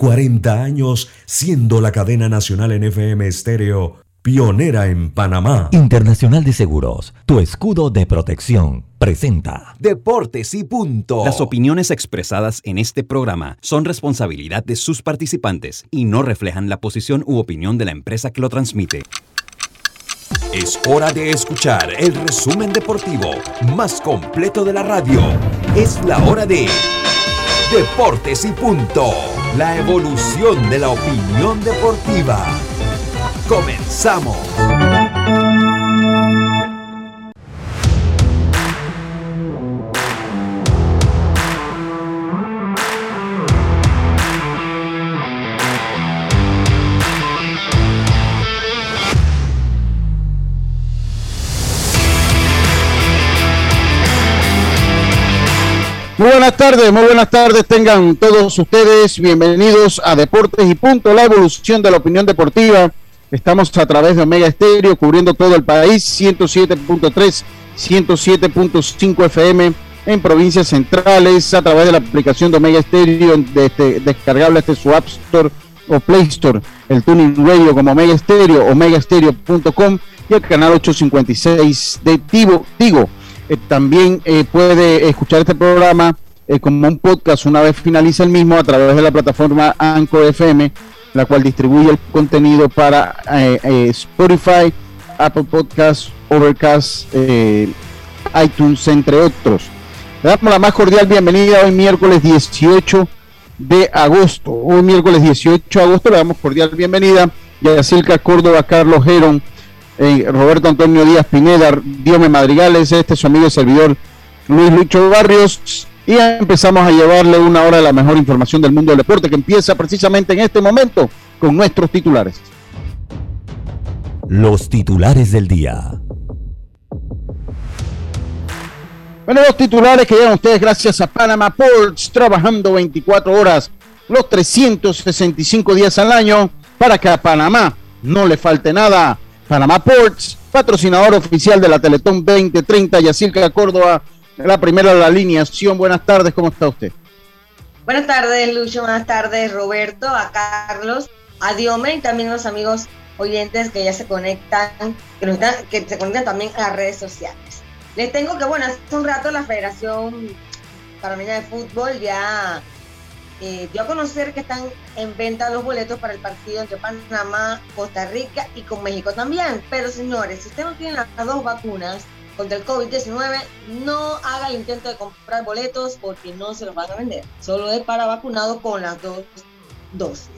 40 años siendo la cadena nacional en FM estéreo, pionera en Panamá. Internacional de Seguros, tu escudo de protección, presenta Deportes y punto. Las opiniones expresadas en este programa son responsabilidad de sus participantes y no reflejan la posición u opinión de la empresa que lo transmite. Es hora de escuchar el resumen deportivo más completo de la radio. Es la hora de Deportes y punto. La evolución de la opinión deportiva. Comenzamos. Muy buenas tardes, muy buenas tardes tengan todos ustedes. Bienvenidos a Deportes y Punto, la evolución de la opinión deportiva. Estamos a través de Omega Estéreo, cubriendo todo el país, 107.3, 107.5 FM en provincias centrales, a través de la aplicación de Omega Estéreo, de este, descargable este su App Store o Play Store, el Tuning Radio como Omega Estéreo, omegaestereo.com y el canal 856 de Tigo. Tigo también eh, puede escuchar este programa eh, como un podcast una vez finaliza el mismo a través de la plataforma Anchor FM, la cual distribuye el contenido para Spotify, Apple Podcasts, Overcast, iTunes, entre otros. Le damos la más cordial bienvenida hoy miércoles 18 de agosto. Hoy miércoles 18 de agosto le damos cordial bienvenida a Yacilca Córdoba, Carlos Gerón, Roberto Antonio Díaz Pineda, Diome Madrigales, este es su amigo y servidor Luis Lucho Barrios. Y empezamos a llevarle una hora de la mejor información del mundo del deporte que empieza precisamente en este momento con nuestros titulares. Los titulares del día. Bueno, los titulares que llegan ustedes gracias a Panama Ports, trabajando 24 horas, los 365 días al año, para que a Panamá no le falte nada. Panamá Ports, patrocinador oficial de la Teletón 2030, Yacirca Córdoba, la primera de la alineación. Buenas tardes, ¿cómo está usted? Buenas tardes, Lucho, buenas tardes, Roberto, a Carlos, a Diome y también a los amigos oyentes que ya se conectan, que, se conectan también a las redes sociales. Les tengo que, bueno, hace un rato la Federación Panameña de Fútbol ya eh, dio a conocer que están en venta los boletos para el partido entre Panamá, Costa Rica y con México también. Pero señores, si usted no tiene las dos vacunas contra el COVID-19, no haga el intento de comprar boletos porque no se los van a vender. Solo es para vacunados con las dos dosis.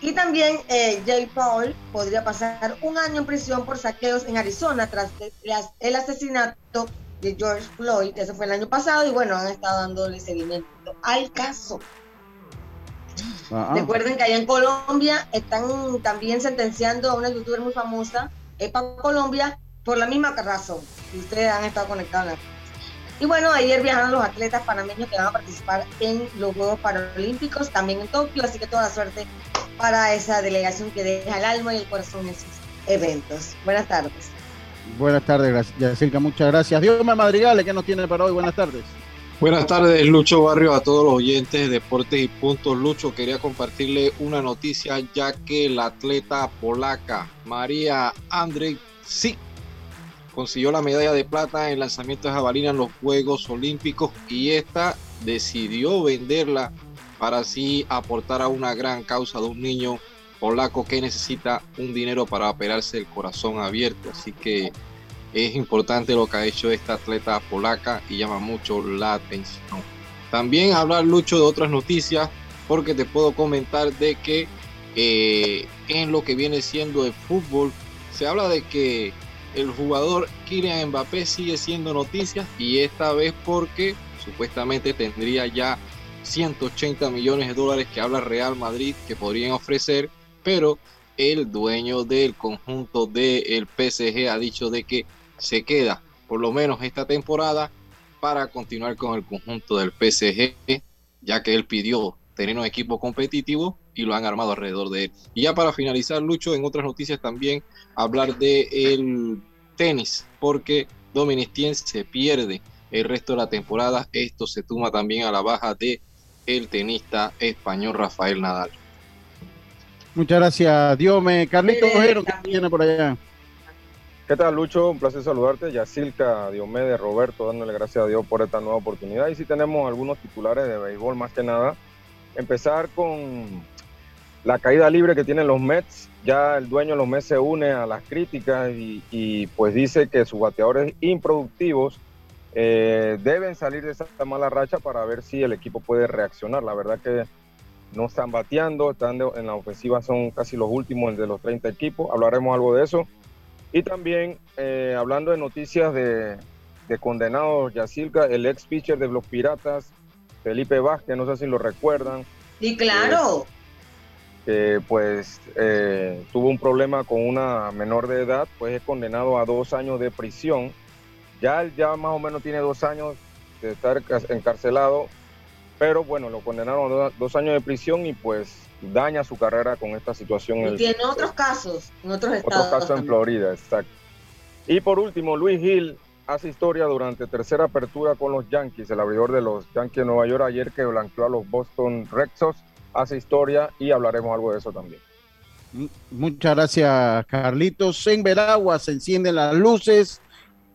Y también eh, Jay Paul podría pasar un año en prisión por saqueos en Arizona tras el asesinato de George Floyd. Eso fue el año pasado y bueno, han estado dándole seguimiento al caso. Recuerden que allá en Colombia están también sentenciando a una youtuber muy famosa, EPA Colombia, por la misma razón. Y ustedes han estado conectados. Y bueno, ayer viajaron los atletas panameños que van a participar en los Juegos Paralímpicos, también en Tokio, así que toda la suerte para esa delegación que deja el alma y el corazón en sus eventos. Buenas tardes. Buenas tardes, Yacirca, muchas gracias. Dios me madrigale, ¿qué nos tiene para hoy? Buenas tardes. Buenas tardes, Lucho Barrio, a todos los oyentes de Deportes y Puntos. Lucho, quería compartirle una noticia ya que la atleta polaca María Andrzej sí consiguió la medalla de plata en lanzamiento de jabalina en los Juegos Olímpicos y esta decidió venderla para así aportar a una gran causa de un niño polaco que necesita un dinero para operarse el corazón abierto. Así que es importante lo que ha hecho esta atleta polaca y llama mucho la atención. También hablar, Lucho, de otras noticias, porque te puedo comentar de que eh, en lo que viene siendo el fútbol, se habla de que el jugador Kylian Mbappé sigue siendo noticia y esta vez porque supuestamente tendría ya 180 millones de dólares que habla Real Madrid que podrían ofrecer, pero el dueño del conjunto del PSG ha dicho de que se queda por lo menos esta temporada para continuar con el conjunto del PSG, ya que él pidió tener un equipo competitivo y lo han armado alrededor de él. Y ya para finalizar, Lucho, en otras noticias también hablar de el tenis, porque Doministien se pierde el resto de la temporada. Esto se toma también a la baja de el tenista español Rafael Nadal. Muchas gracias, Diome. Carlito Ojero, ¿qué viene por allá? ¿Qué tal, Lucho? Un placer saludarte. Yacilca, Diomedes, Roberto, dándole gracias a Dios por esta nueva oportunidad. Y si tenemos algunos titulares de béisbol, más que nada. Empezar con la caída libre que tienen los Mets. Ya el dueño de los Mets se une a las críticas y, pues dice que sus bateadores improductivos eh, deben salir de esa mala racha para ver si el equipo puede reaccionar. La verdad que no están bateando, están en la ofensiva, son casi los últimos de los 30 equipos. Hablaremos algo de eso. Y también eh, hablando de noticias de, de condenados, Yacilca, el ex pitcher de los Piratas, Felipe Vázquez, no sé si lo recuerdan. Sí, claro. Que pues eh, tuvo un problema con una menor de edad, pues es condenado a dos años de prisión. Ya él ya más o menos tiene dos años de estar encarcelado pero bueno, lo condenaron a dos años de prisión y pues daña su carrera con esta situación. Y tiene otros casos en otros estados. Otros casos en Florida, exacto. Y por último, Luis Hill hace historia durante tercera apertura con los Yankees, el abridor de los Yankees de Nueva York ayer que blanqueó a los Boston Red Sox, hace historia y hablaremos algo de eso también. Muchas gracias, Carlitos. En Veragua se encienden las luces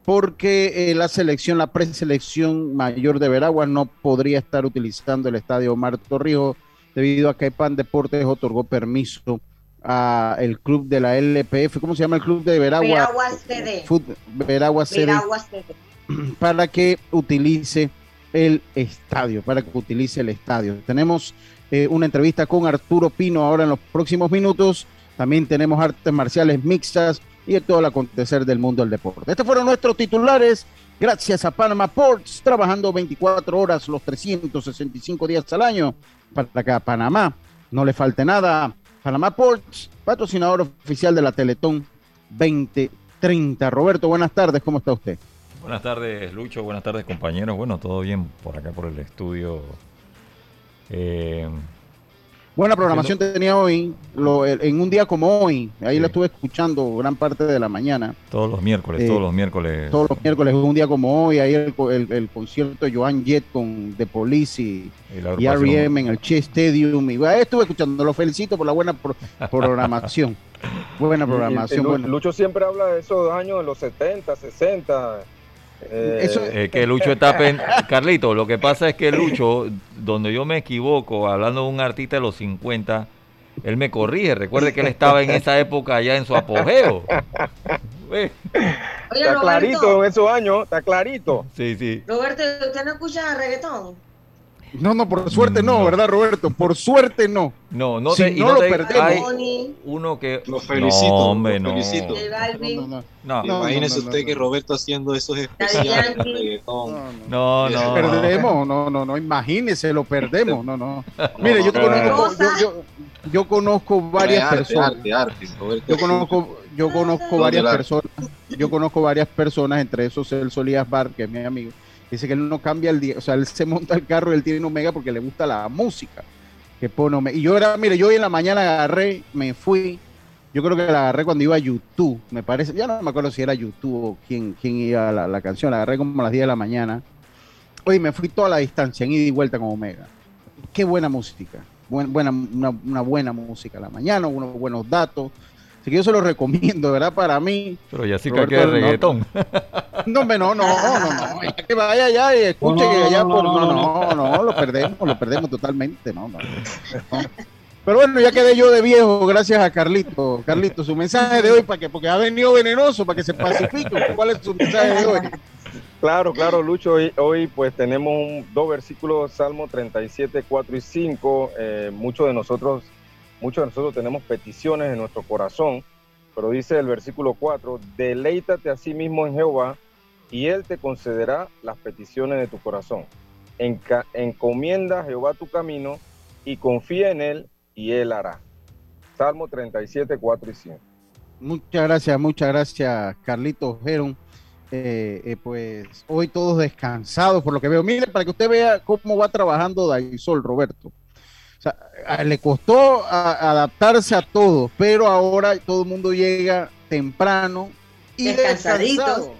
porque eh, la selección, la preselección mayor de Veragua no podría estar utilizando el estadio Omar Torrijos debido a que Pan Deportes otorgó permiso a el club de la LPF, ¿cómo se llama el club de Veragua? Veragua CD. Veragua CD. Para que utilice el estadio, para que utilice el estadio. Tenemos eh, una entrevista con Arturo Pino ahora en los próximos minutos. También tenemos artes marciales mixtas y todo el acontecer del mundo del deporte. Estos fueron nuestros titulares. Gracias a Panama Ports, trabajando 24 horas los 365 días al año para que a Panamá no le falte nada. Panamá Ports, patrocinador oficial de la Teletón 2030. Roberto, buenas tardes, ¿cómo está usted? Buenas tardes, Lucho, buenas tardes, compañeros. Bueno, todo bien por acá, por el estudio. Eh, Buena programación tenía hoy, en un día como hoy, ahí la estuve escuchando gran parte de la mañana. Todos los miércoles, todos los miércoles. Todos los miércoles, un día como hoy, ahí el, concierto de Joan Jett con The Police y, y, R.E.M. en el Che Stadium. Y ahí estuve escuchando, lo felicito por la buena programación. buena programación. Lucho siempre habla de esos años de los 70, 60 eh, que Lucho está Carlito, lo que pasa es que Lucho, donde yo me equivoco, hablando de un artista de los 50, él me corrige. Recuerde que él estaba en esa época allá en su apogeo. está clarito en esos años, está clarito. Sí, sí. Roberto, ¿usted no escucha reggaetón? No, no, por suerte no, ¿verdad, Roberto? Por suerte no. No, no, si no, lo perdemos. uno que. Lo felicito. No, hombre, no. Felicito. No, Imagínese usted que Roberto haciendo esos especiales. no, no. Perdemos, no, no, no. Imagínese, lo perdemos. No, no. Mire, yo conozco, yo, yo, yo conozco varias personas. yo conozco, yo conozco varias personas. Yo conozco varias personas, entre esos el Solías Bar, que es mi amigo Dice que él no cambia el día, o sea, él se monta el carro y él tiene un Omega porque le gusta la música que pone Omega. Y yo era, mire, yo hoy en la mañana agarré, me fui, yo creo que la agarré cuando iba a YouTube, me parece, ya no me acuerdo si era YouTube o quién, quién iba a la, canción, la agarré como a las 10 de la mañana. Hoy me fui toda la distancia, en ida y vuelta con Omega. Qué buena música, buena, una, una buena música a la mañana, unos buenos datos, Así que yo se lo recomiendo, ¿verdad? Para mí. Pero ya sí que hay reggaetón. No, no, no, no, no, no. Que vaya allá y escuche que allá por. No, no, no, lo perdemos, lo perdemos totalmente, no, no. Pero bueno, ya quedé yo de viejo, gracias a Carlito. Carlito, su mensaje de hoy, para que, porque ha venido venenoso, para que se pacifique. ¿Cuál es su mensaje de hoy? Claro, claro, Lucho. Hoy, hoy pues tenemos dos versículos, Salmo 37, 4 y 5. Eh, muchos de nosotros Muchos de nosotros tenemos peticiones en nuestro corazón, pero dice el versículo 4, deleítate a sí mismo en Jehová y Él te concederá las peticiones de tu corazón. encomienda a Jehová tu camino y confía en Él y Él hará. Salmo 37, 4 y 5. Muchas gracias, muchas gracias, Carlitos Geron. Eh, eh, pues hoy todos descansados por lo que veo. Mire, para que usted vea cómo va trabajando Daisol, Roberto. O sea, le costó adaptarse a todo, pero ahora todo el mundo llega temprano y descansadito.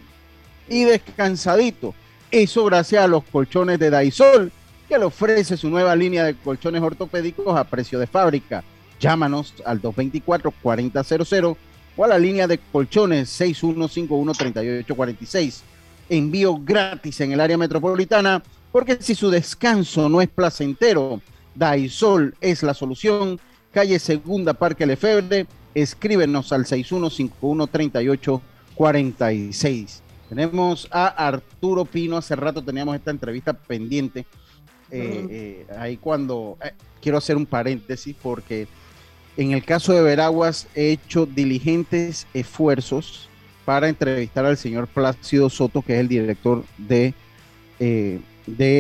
Y descansadito. Eso gracias a los colchones de Daisol, que le ofrece su nueva línea de colchones ortopédicos a precio de fábrica. Llámanos al 224-4000 o a la línea de colchones 6151-3846. Envío gratis en el área metropolitana, porque si su descanso no es placentero, Daisol es la solución. Calle Segunda, Parque Lefebvre. Escríbenos al 6151-3846. Tenemos a Arturo Pino. Hace rato teníamos esta entrevista pendiente. Eh, eh, ahí cuando eh, quiero hacer un paréntesis porque en el caso de Veraguas he hecho diligentes esfuerzos para entrevistar al señor Plácido Soto, que es el director de, de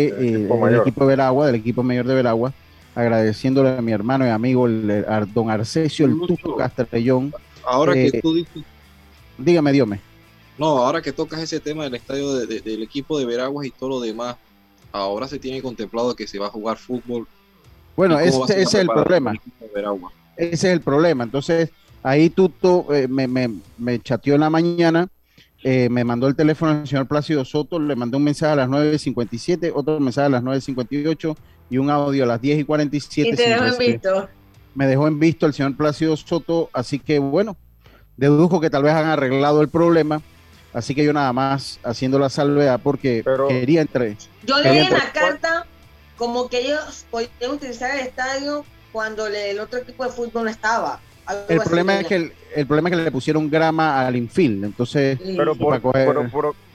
equipo del equipo de Veragua, del equipo mayor de Veragua, agradeciéndole a mi hermano y amigo, el, don Arcesio, el Tuto Castellón. Ahora que tú dices. Dígame, dígame. No, ahora que tocas ese tema del estadio del equipo de Veraguas y todo lo demás, ahora se tiene contemplado que se va a jugar fútbol. Bueno, ese, es el problema. Ese es el problema. Entonces, ahí Tuto eh, me, me, chateó en la mañana, eh, me mandó el teléfono al señor Plácido Soto, le mandé un mensaje a las 9.57, otro mensaje a las 9.58 y un audio a las 10 y 47. Y te dejó en visto. Me dejó en visto el señor Plácido Soto, así que bueno, dedujo que tal vez han arreglado el problema Así que yo nada más haciendo la salvedad porque quería entrar. Yo leí en la carta como que ellos podían utilizar el estadio cuando el otro equipo de fútbol no estaba. El problema, es que el, problema es que le pusieron grama al infield, entonces... Pero, por,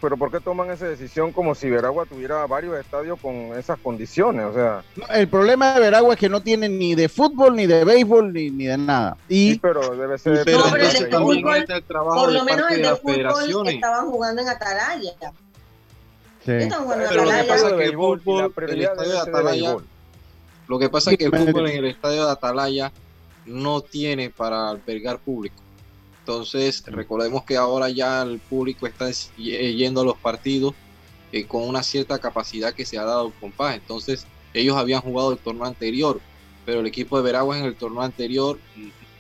pero, ¿por qué toman esa decisión como si Veragua tuviera varios estadios con esas condiciones? O sea... el problema de Veragua es que no tiene ni de fútbol, ni de béisbol, ni, ni de nada. Y, pero debe ser... Pero, el de fútbol, por lo menos el de, fútbol estaban jugando en Atalaya. Sí. Estaban jugando en Atalaya. Lo que pasa es que el fútbol en el estadio de Atalaya no tiene para albergar público. Entonces, recordemos que ahora ya el público está eh, yendo a los partidos eh, con una cierta capacidad que se ha dado el compás. Entonces, ellos habían jugado el torneo anterior, pero el equipo de Veraguas en el torneo anterior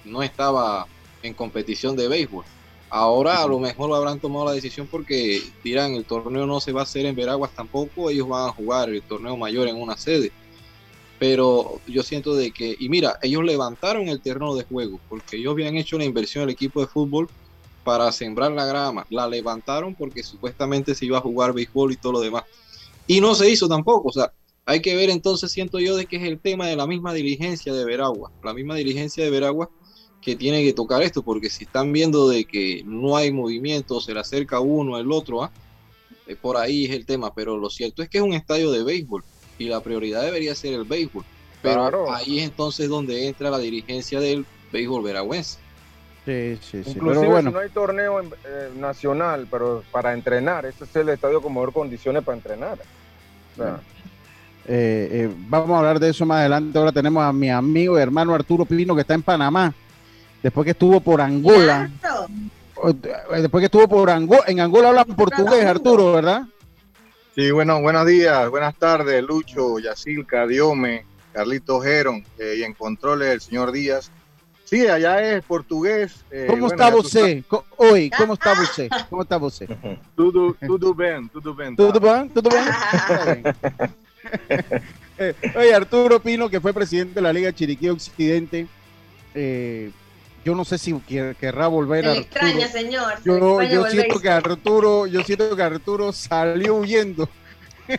no estaba en competición de béisbol. Ahora a lo mejor lo habrán tomado la decisión porque dirán el torneo no se va a hacer en Veraguas tampoco, ellos van a jugar el torneo mayor en una sede pero yo siento de que, y mira, ellos levantaron el terreno de juego, porque ellos habían hecho una inversión en el equipo de fútbol para sembrar la grama, la levantaron porque supuestamente se iba a jugar béisbol y todo lo demás, y no se hizo tampoco, o sea, hay que ver entonces, siento yo, de que es el tema de la misma diligencia de Veragua, la misma diligencia de Veragua que tiene que tocar esto, porque si están viendo de que no hay movimiento, se le acerca uno al otro, ¿ah? Eh, por ahí es el tema, pero lo cierto es que es un estadio de béisbol y la prioridad debería ser el béisbol. Pero ahí es entonces donde entra la dirigencia del béisbol veragüense. Sí, sí, sí. Inclusive bueno. si no hay torneo eh, nacional, pero para entrenar, ese es el estadio con mejor condiciones para entrenar. Eh, eh, vamos a hablar de eso más adelante. Ahora tenemos a mi amigo y hermano Arturo Pino que está en Panamá, después que estuvo por Angola. Después que estuvo por Angola, en Angola hablan portugués, Arturo, ¿verdad? Sí, bueno, buenos días, buenas tardes, Lucho, Yacilca, Diome, Carlito Geron eh, y en controles el señor Díaz. Sí, allá es portugués. Eh, ¿Cómo está usted? Hoy, ¿cómo está usted? ¿Cómo está usted? Tudo, tudo bien, tudo bien. ¿Tudo bien? ¿Tudo bien? Eh, oye, Arturo Pino, que fue presidente de la Liga Chiriquí Occidente, yo no sé si querrá volver a extraña, señor. Yo, yo siento que Arturo, yo siento que Arturo salió huyendo.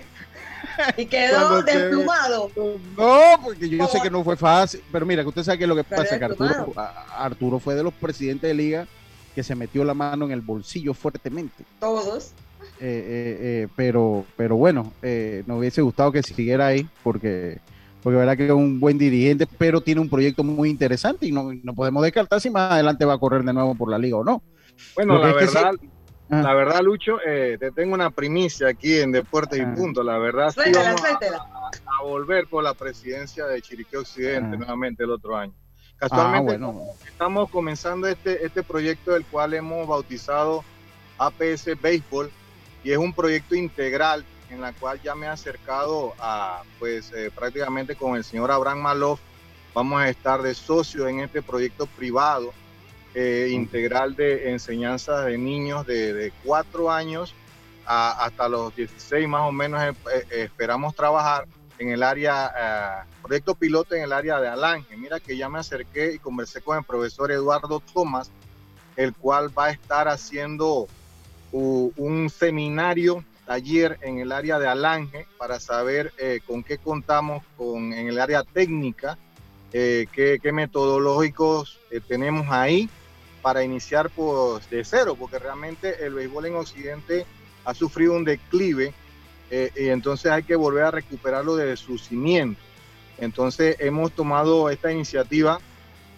Y quedó desplumado. No, porque yo sé que no fue fácil. Pero mira, que usted sabe que lo que pasa, que Arturo, Arturo fue de los presidentes de liga que se metió la mano en el bolsillo fuertemente. Todos. Eh, eh, eh, pero, pero bueno, nos hubiese gustado que siguiera ahí porque porque verdad que es un buen dirigente, pero tiene un proyecto muy interesante y no, podemos descartar si más adelante va a correr de nuevo por la liga o no. Bueno, la verdad, la verdad, Lucho, eh, te tengo una primicia aquí en Deportes y ah. Punto. La verdad, sí vamos a, volver por la presidencia de Chiriquí Occidente ah. nuevamente el otro año. Casualmente, ah, estamos comenzando este, este proyecto del cual hemos bautizado APS Béisbol y es un proyecto integral en la cual ya me he acercado a, pues eh, prácticamente con el señor Abraham Maloff, vamos a estar de socio en este proyecto privado eh, integral de enseñanza de niños de, de 4 años hasta los 16 más o menos eh, esperamos trabajar en el área, proyecto piloto en el área de Alange. Mira que ya me acerqué y conversé con el profesor Eduardo Tomás, el cual va a estar haciendo un seminario, taller en el área de Alange para saber eh, con qué contamos con, en el área técnica, eh, qué, qué, metodológicos eh, tenemos ahí para iniciar pues, de cero, porque realmente el béisbol en Occidente ha sufrido un declive y entonces hay que volver a recuperarlo desde su cimiento. Entonces hemos tomado esta iniciativa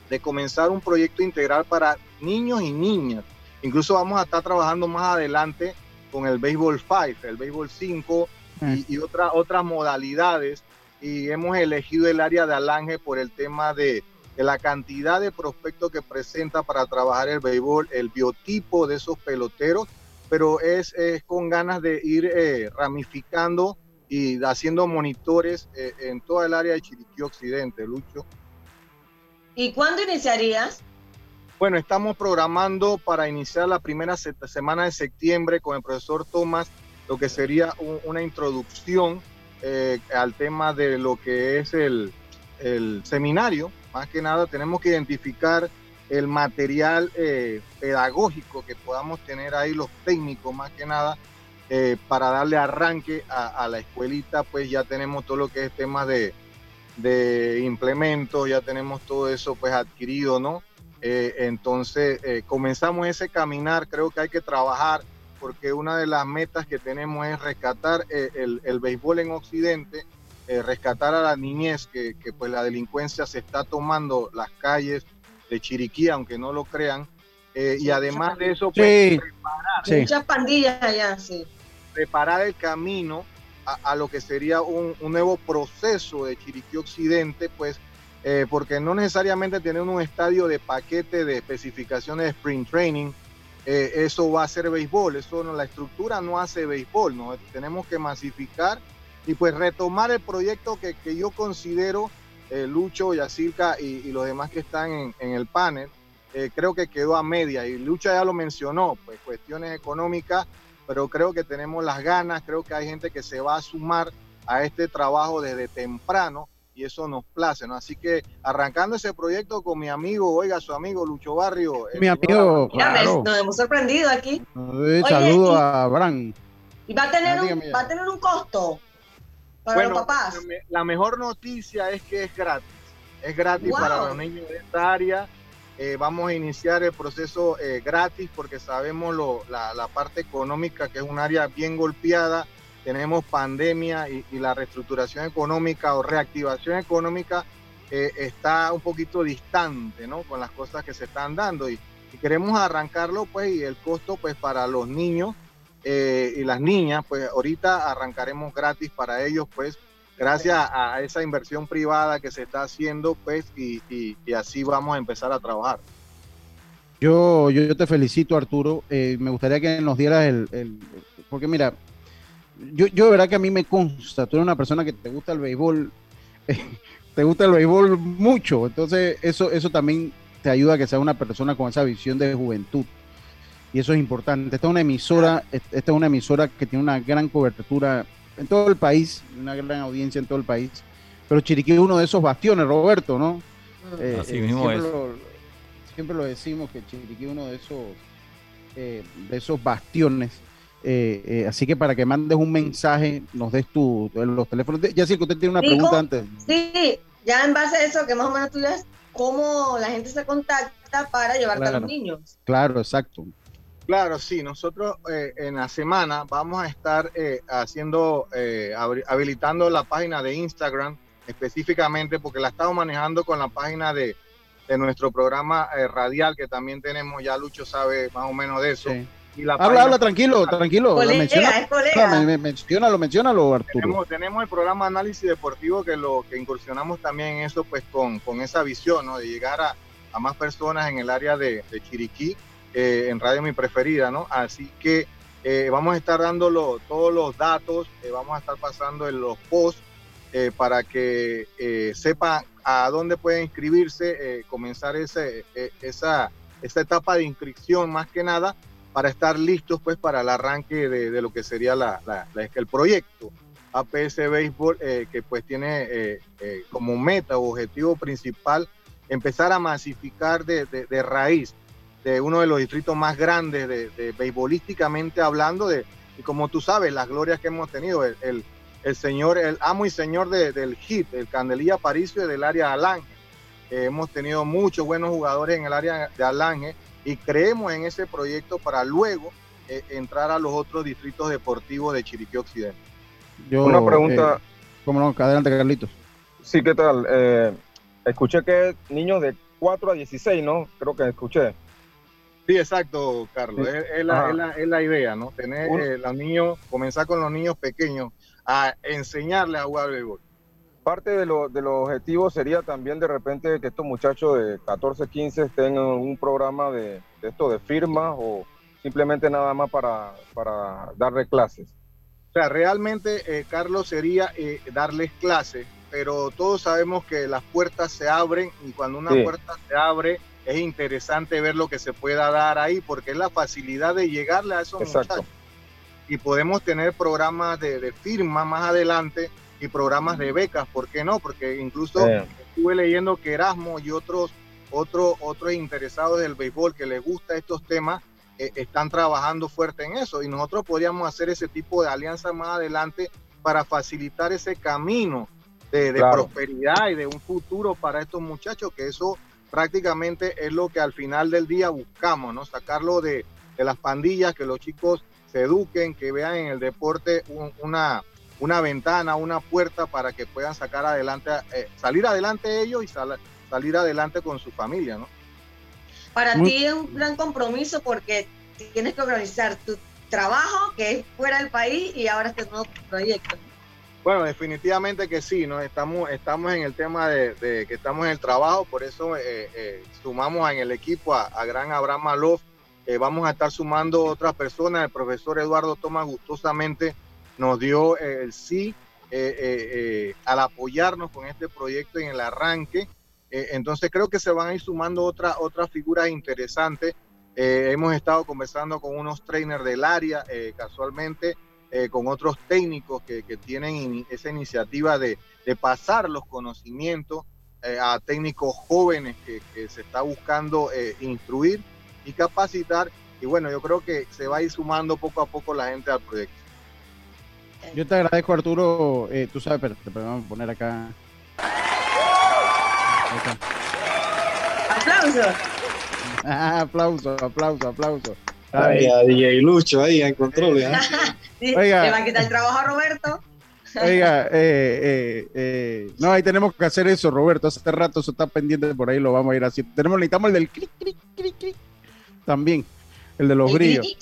de comenzar un proyecto integral para niños y niñas. Incluso vamos a estar trabajando más adelante con el béisbol 5, el béisbol 5 y, mm. y otras modalidades. Y hemos elegido el área de Alange por el tema de, la cantidad de prospectos que presenta para trabajar el béisbol, el biotipo de esos peloteros, pero es, con ganas de ir eh, ramificando y haciendo monitores eh, en toda el área de Chiriquí Occidente, Lucho. ¿Y cuándo iniciarías? Bueno, estamos programando para iniciar la primera semana de septiembre con el profesor Tomás lo que sería una introducción eh, al tema de lo que es el, seminario. Más que nada tenemos que identificar el material eh, pedagógico que podamos tener ahí los técnicos, más que nada, eh, para darle arranque a, la escuelita, pues ya tenemos todo lo que es tema de, de implementos, ya tenemos todo eso pues adquirido, ¿no? Eh, entonces eh, comenzamos ese caminar, creo que hay que trabajar porque una de las metas que tenemos es rescatar eh, el, béisbol en Occidente, rescatar a la niñez, que, pues la delincuencia se está tomando las calles de Chiriquí, aunque no lo crean, y además de eso, pues, preparar, muchas pandillas allá, sí. preparar el camino a, lo que sería un, un, nuevo proceso de Chiriquí Occidente, pues eh, porque no necesariamente tener un estadio de paquete de especificaciones de sprint training, eh, eso va a ser béisbol, eso no, la estructura no hace béisbol, tenemos que masificar y pues retomar el proyecto que, que yo considero, eh, Lucho, Yacirca y, y, los demás que están en, en el panel, creo que quedó a media y Lucho ya lo mencionó, pues cuestiones económicas, pero creo que tenemos las ganas, creo que hay gente que se va a sumar a este trabajo desde temprano y eso nos place, ¿no? Así que arrancando ese proyecto con mi amigo, oiga, su amigo Lucho Barrio. Mi amigo, claro. nos hemos sorprendido aquí. saludo a Abraham. Y va a tener, un, va a tener un costo para los papás. La mejor noticia es que es gratis. Es gratis para los niños de esta área. Eh, vamos a iniciar el proceso eh, gratis porque sabemos lo, la, la parte económica, que es un área bien golpeada tenemos pandemia y, la reestructuración económica o reactivación económica eh, está un poquito distante, ¿no? Con las cosas que se están dando y, queremos arrancarlo, pues, y el costo, pues, para los niños eh, y las niñas, pues, ahorita arrancaremos gratis para ellos, pues, gracias a esa inversión privada que se está haciendo, pues, y, así vamos a empezar a trabajar. Yo, yo, te felicito, Arturo. Eh, me gustaría que nos dieras el, el, porque mira, yo, yo de verdad que a mí me consta, tú eres una persona que te gusta el béisbol, te gusta el béisbol mucho, entonces eso, eso también te ayuda a que sea una persona con esa visión de juventud. Y eso es importante. Esta es una emisora, esta es una emisora que tiene una gran cobertura en todo el país, una gran audiencia en todo el país. Pero Chiriquí es uno de esos bastiones, Roberto, ¿no? Eh, Así eh, mismo siempre es. Lo, siempre lo decimos que Chiriquí es uno de esos, eh, de esos bastiones eh, eh, así que para que mandes un mensaje, nos des tu, los teléfonos. Ya sí que usted tiene una pregunta antes. Sí, ya en base a eso, que más o menos tú ves cómo la gente se contacta para llevarte a los niños. Claro, exacto. Claro, sí, nosotros eh, en la semana vamos a estar haciendo, habilitando la página de Instagram específicamente porque la estamos manejando con la página de, de nuestro programa radial que también tenemos, ya Lucho sabe más o menos de eso habla, habla, tranquilo, tranquilo. menciona, menciónalo, menciónalo, Arturo. Tenemos, el programa Análisis Deportivo que lo que incursionamos también en eso, pues con, con esa visión, ¿no? De llegar a, a más personas en el área de, de Chiriquí, eh, en Radio Mi Preferida, ¿no? Así que eh, vamos a estar dando todos los datos, eh, vamos a estar pasando en los posts para que sepan a dónde pueden inscribirse, comenzar ese, esa, esa etapa de inscripción más que nada para estar listos pues para el arranque de, lo que sería la, el proyecto. APS Béisbol, eh, que pues tiene eh, eh, como meta o objetivo principal empezar a masificar de, raíz de uno de los distritos más grandes de, beisbolísticamente hablando, de, y como tú sabes, las glorias que hemos tenido, el, el, señor, el amo y señor del HIT, el Candelilla Paricio del área de Alange. hemos tenido muchos buenos jugadores en el área de Alange y creemos en ese proyecto para luego entrar a los otros distritos deportivos de Chiriquí Occidente. Una pregunta. Eh, ¿Cómo no? Adelante, Carlitos. Sí, ¿qué tal? Eh, escuché que niños de 4 a 16, ¿no? Creo que escuché. Sí, exacto, Carlos. Es, la, idea, ¿no? Tener eh, los niños, comenzar con los niños pequeños a enseñarles a jugar béisbol. Parte de, lo, de los objetivos sería también de repente que estos muchachos de 14, 15 tengan un programa de, esto de firmas o simplemente nada más para, para darle clases. O sea, realmente, eh, Carlos, sería eh, darles clases, pero todos sabemos que las puertas se abren y cuando una puerta se abre es interesante ver lo que se pueda dar ahí, porque es la facilidad de llegarle a esos muchachos. Y podemos tener programas de, firma más adelante y programas de becas, ¿por qué no? Porque incluso estuve leyendo que Erasmo y otros, otros, otros interesados del béisbol que les gusta estos temas, eh, están trabajando fuerte en eso y nosotros podríamos hacer ese tipo de alianza más adelante para facilitar ese camino de, prosperidad y de un futuro para estos muchachos, que eso prácticamente es lo que al final del día buscamos, ¿no? Sacarlo de, las pandillas, que los chicos se eduquen, que vean en el deporte una, una ventana, una puerta para que puedan sacar adelante, eh, salir adelante ellos y salir adelante con su familia, ¿no? Para ti es un gran compromiso porque tienes que organizar tu trabajo, que es fuera del país, y ahora este nuevo proyecto. Bueno, definitivamente que sí, ¿no? Estamos, estamos en el tema de, que estamos en el trabajo, por eso eh, eh, sumamos en el equipo a, Gran Abraham Malof. Eh, vamos a estar sumando otras personas. El profesor Eduardo Tomás gustosamente nos dio el sí al apoyarnos con este proyecto en el arranque. Eh, entonces creo que se van a ir sumando otras otras figuras interesantes. Eh, hemos estado conversando con unos trainers del área, eh, casualmente, con otros técnicos que, tienen esa iniciativa de, pasar los conocimientos a técnicos jóvenes que, se está buscando instruir y capacitar. Y bueno, yo creo que se va a ir sumando poco a poco la gente al proyecto. Yo te agradezco, Arturo. tú sabes, pero te podemos poner acá Aplausos. Ah, aplauso, aplauso, aplauso. Ay, a DJ Lucho ahí en control. ¿eh? Oiga. Le va a quitar el trabajo a Roberto. Oiga, eh, eh, eh, no, ahí tenemos que hacer eso, Roberto. Hace rato eso está pendiente por ahí, lo vamos a ir así. Tenemos, necesitamos el del clic, clic, clic, clic. También, el de los grillos.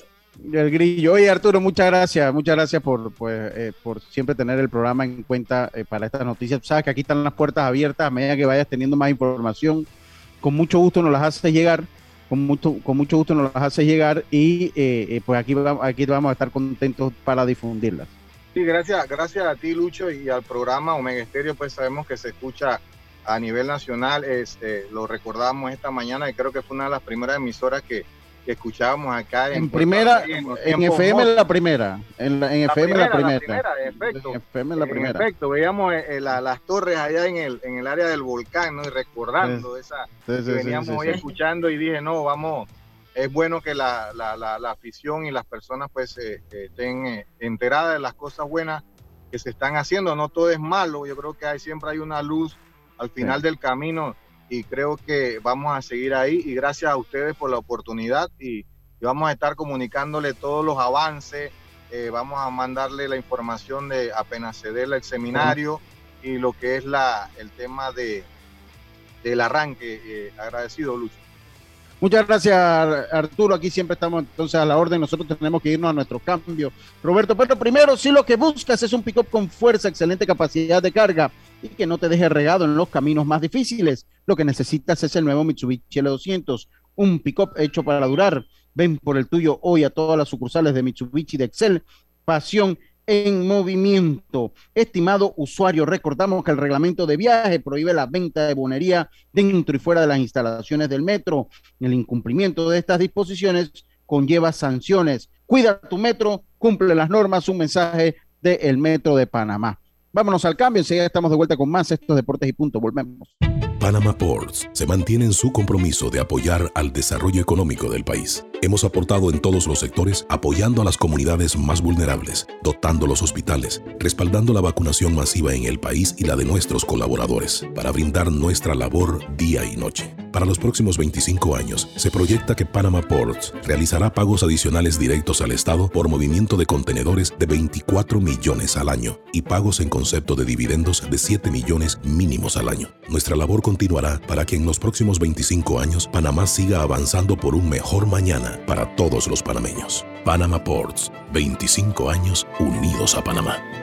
El grillo. Oye, Arturo, muchas gracias. Muchas gracias por, pues, eh, por siempre tener el programa en cuenta eh, para estas noticias. sabes que aquí están las puertas abiertas a medida que vayas teniendo más información. Con mucho gusto nos las haces llegar. Con mucho, con mucho gusto nos las haces llegar y eh, pues aquí, aquí vamos a estar contentos para difundirlas. Sí, gracias, gracias a ti, Lucho, y al programa Omega Estéreo, pues sabemos que se escucha a nivel nacional. Este, lo recordamos esta mañana y creo que fue una de las primeras emisoras que, que escuchábamos acá en, primera en, FM la primera en, FM la primera, en FM la primera. efecto veíamos eh, eh, las torres allá en el en el área del volcán ¿no? y recordando esa que veníamos hoy escuchando y dije no vamos es bueno que la, la, la, afición y las personas pues eh, estén enteradas de las cosas buenas que se están haciendo. No todo es malo yo creo que hay siempre hay una luz al final del camino y creo que vamos a seguir ahí y gracias a ustedes por la oportunidad y, vamos a estar comunicándole todos los avances, eh, vamos a mandarle la información de apenas se dé el seminario y lo que es la, el tema de, del arranque. Eh, agradecido, Lucho. Muchas gracias, Arturo. Aquí siempre estamos entonces a la orden. Nosotros tenemos que irnos a nuestro cambio. Roberto, pero primero, si lo que buscas es un pick-up con fuerza, excelente capacidad de carga y que no te deje regado en los caminos más difíciles, lo que necesitas es el nuevo Mitsubishi L200, un pick-up hecho para durar. Ven por el tuyo hoy a todas las sucursales de Mitsubishi de Excel. Pasión en movimiento. Estimado usuario, recordamos que el reglamento de viaje prohíbe la venta de bonería dentro y fuera de las instalaciones del metro. El incumplimiento de estas disposiciones conlleva sanciones. Cuida tu metro, cumple las normas. Un mensaje del Metro de Panamá. Vámonos al cambio, enseguida estamos de vuelta con más estos deportes y punto. Volvemos. Panama Ports se mantiene en su compromiso de apoyar al desarrollo económico del país. Hemos aportado en todos los sectores apoyando a las comunidades más vulnerables, dotando los hospitales, respaldando la vacunación masiva en el país y la de nuestros colaboradores, para brindar nuestra labor día y noche. Para los próximos 25 años, se proyecta que Panama Ports realizará pagos adicionales directos al Estado por movimiento de contenedores de 24 millones al año y pagos en concepto de dividendos de 7 millones mínimos al año. Nuestra labor continuará para que en los próximos 25 años Panamá siga avanzando por un mejor mañana para todos los panameños. Panama Ports, 25 años unidos a Panamá.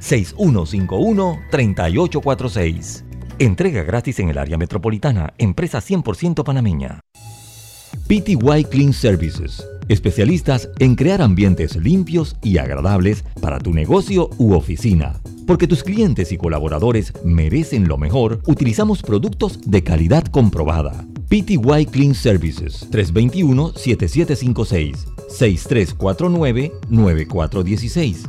6151-3846. Entrega gratis en el área metropolitana. Empresa 100% panameña. PTY Clean Services. Especialistas en crear ambientes limpios y agradables para tu negocio u oficina. Porque tus clientes y colaboradores merecen lo mejor, utilizamos productos de calidad comprobada. PTY Clean Services 321-7756 6349-9416.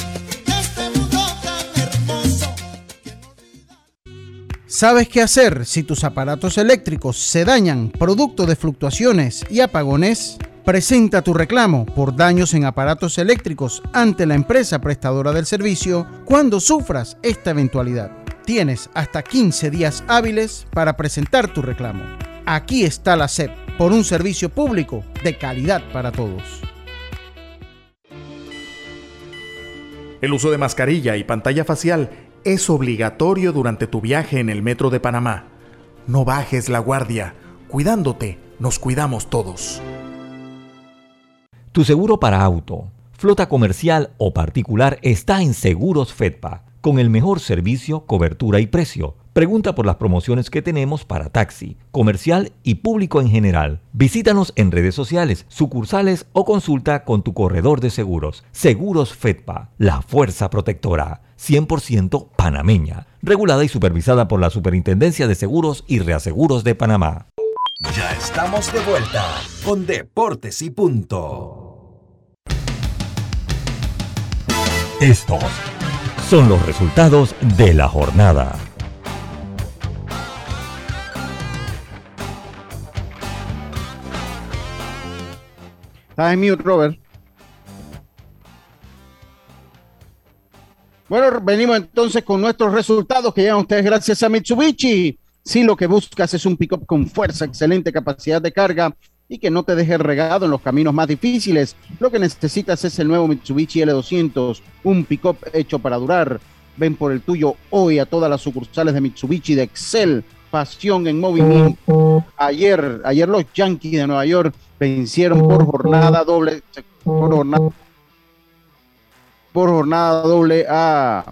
¿Sabes qué hacer si tus aparatos eléctricos se dañan producto de fluctuaciones y apagones? Presenta tu reclamo por daños en aparatos eléctricos ante la empresa prestadora del servicio cuando sufras esta eventualidad. Tienes hasta 15 días hábiles para presentar tu reclamo. Aquí está la SEP por un servicio público de calidad para todos. El uso de mascarilla y pantalla facial es obligatorio durante tu viaje en el metro de Panamá. No bajes la guardia. Cuidándote, nos cuidamos todos. Tu seguro para auto, flota comercial o particular está en Seguros Fedpa, con el mejor servicio, cobertura y precio. Pregunta por las promociones que tenemos para taxi, comercial y público en general. Visítanos en redes sociales, sucursales o consulta con tu corredor de seguros. Seguros Fedpa, la fuerza protectora. 100% panameña, regulada y supervisada por la Superintendencia de Seguros y Reaseguros de Panamá. Ya estamos de vuelta con Deportes y Punto. Estos son los resultados de la jornada. Estás en mute, Robert. Bueno, venimos entonces con nuestros resultados que llegan ustedes gracias a Mitsubishi. Si lo que buscas es un pickup con fuerza, excelente capacidad de carga y que no te deje regado en los caminos más difíciles. Lo que necesitas es el nuevo Mitsubishi L200, un pick-up hecho para durar. Ven por el tuyo hoy a todas las sucursales de Mitsubishi de Excel. Pasión en movimiento. Ayer, ayer los Yankees de Nueva York vencieron por jornada doble, por jornada, por jornada doble a,